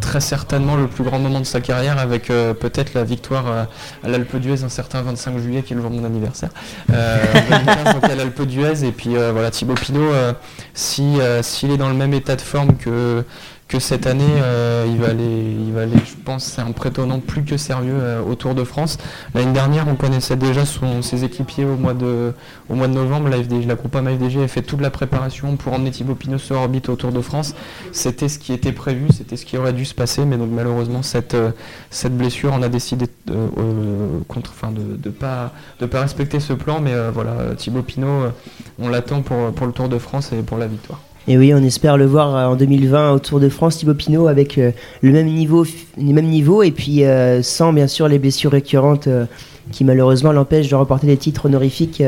très certainement le plus grand moment de sa carrière, avec euh, peut-être la victoire euh, à l'Alpe d'Huez un certain 25 juillet qui est le jour de mon anniversaire. Euh, en 2015, donc à l'Alpe d'Huez et puis euh, voilà Thibaut Pinot, euh, si euh, s'il est dans le même état de forme que que cette année, euh, il va aller, il va aller, je pense, c'est un prétendant plus que sérieux euh, au Tour de France. L'année dernière, on connaissait déjà ses équipiers au mois de, novembre. La, FDJ, la Groupama FDG a fait toute la préparation pour emmener Thibaut Pinot sur orbite au Tour de France. C'était ce qui était prévu, c'était ce qui aurait dû se passer, mais donc malheureusement cette, euh, blessure, on a décidé de, de pas, respecter ce plan. Mais voilà, Thibaut Pinot, on l'attend pour le Tour de France et pour la victoire. Et oui, on espère le voir euh, en 2020 au Tour de France, Thibaut Pinot, avec euh, le même niveau, le même niveau et puis euh, sans bien sûr les blessures récurrentes qui malheureusement l'empêchent de remporter des titres honorifiques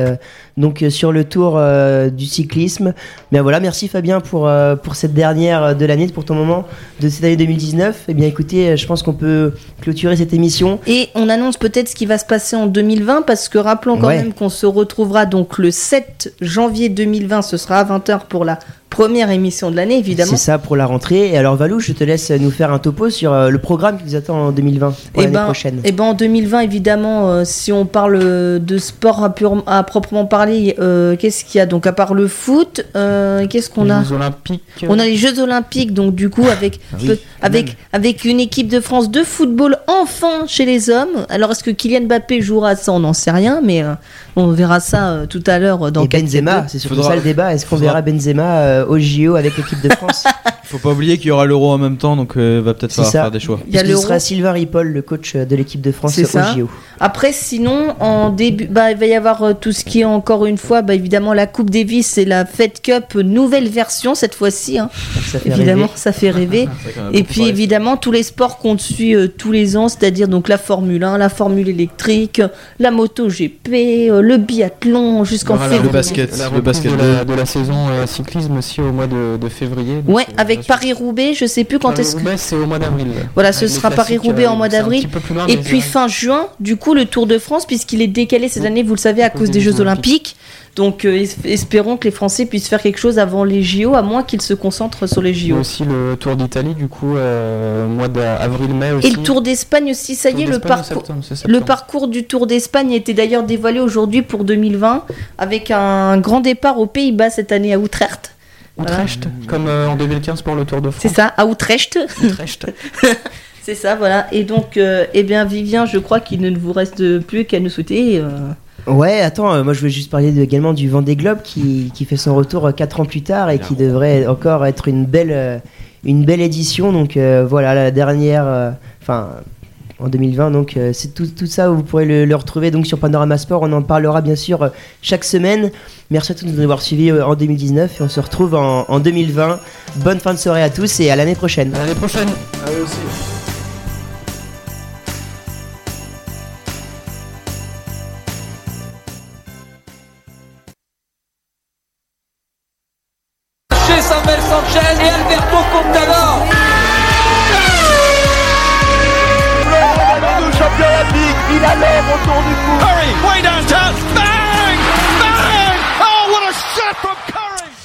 donc sur le Tour du cyclisme. Mais voilà, merci Fabien pour, pour cette dernière de l'année, pour ton moment de cette année 2019. Eh bien écoutez, je pense qu'on peut clôturer cette émission. Et on annonce peut-être ce qui va se passer en 2020 parce que rappelons quand Ouais. même qu'on se retrouvera donc le 7 janvier 2020, ce sera à 20h pour la première émission de l'année évidemment. C'est ça pour la rentrée. Et alors Valou, je te laisse nous faire un topo sur euh, le programme qui nous attend en 2020 pour Et l'année ben, prochaine. et ben en 2020 évidemment euh, si on parle de sport à, pure- à proprement parler euh, qu'est-ce qu'il y a donc à part le foot euh, qu'est-ce qu'on Les a Jeux Olympiques. on a les Jeux Olympiques, donc du coup avec Ah oui, peu- quand avec avec une équipe de France de football enfin chez les hommes. Alors est-ce que Kylian Mbappé jouera ça? On n'en sait rien, mais euh, on verra ça euh, tout à l'heure euh, dans et Benzema, c'est surtout Faudra- ça le débat. Est-ce qu'on faudra- verra Benzema euh, au JO avec l'équipe de France? Faut pas oublier qu'il y aura l'euro en même temps, donc euh, va peut-être C'est falloir ça. faire des choix. Il y a Parce que ce sera Sylvain Ripoll, le coach euh, de l'équipe de France au. JO. Après, sinon, en début, bah, il va y avoir euh, tout ce qui est encore une fois, bah, évidemment, la Coupe Davis et la Fed Cup, euh, nouvelle version cette fois-ci. hein. Ça fait Évidemment, rêver. ça fait rêver. Et puis évidemment tous les sports qu'on suit euh, tous les ans, c'est-à-dire donc la Formule 1, la Formule électrique, la moto GP, euh, le biathlon jusqu'en Voilà, février. le basket. La le basket de la, de la saison euh, cyclisme aussi au mois de, de février. Ouais, euh, avec. Paris-Roubaix, je sais plus quand est-ce que. Paris-Roubaix, c'est au mois d'avril. Voilà, ce sera Paris-Roubaix en mois d'avril. loin, Et puis fin juin, du coup, le Tour de France, puisqu'il est décalé cette année, vous le savez, à cause des Jeux Olympiques. Donc euh, es- espérons que les Français puissent faire quelque chose avant les JO, à moins qu'ils se concentrent sur les JO. aussi le Tour d'Italie, du coup, euh, mois d'avril-mai aussi. Et le Tour d'Espagne aussi, ça y est, le parcours. septembre, Le parcours du Tour d'Espagne était d'ailleurs dévoilé aujourd'hui pour 2020 avec un grand départ aux Pays-Bas cette année à Utrecht. Utrecht, comme euh, en 2015 pour le Tour de France. C'est ça, à Utrecht. Utrecht. C'est ça, voilà. Et donc, euh, eh bien, Vivien, je crois qu'il ne vous reste plus qu'à nous souhaiter. euh, Ouais, attends, euh, moi je voulais juste parler de- également du Vendée Globe qui, qui fait son retour 4 ans plus tard et qui devrait encore être une belle, une belle édition. Donc euh, voilà, la dernière, euh, enfin en 2020. Donc euh, c'est tout, tout ça, vous pourrez le, le retrouver donc sur Panorama Sport. On en parlera bien sûr euh, chaque semaine. Merci à tous de nous avoir suivis euh, en 2019 et on se retrouve en, en 2020. Bonne fin de soirée à tous et à l'année prochaine. À l'année prochaine. Aussi.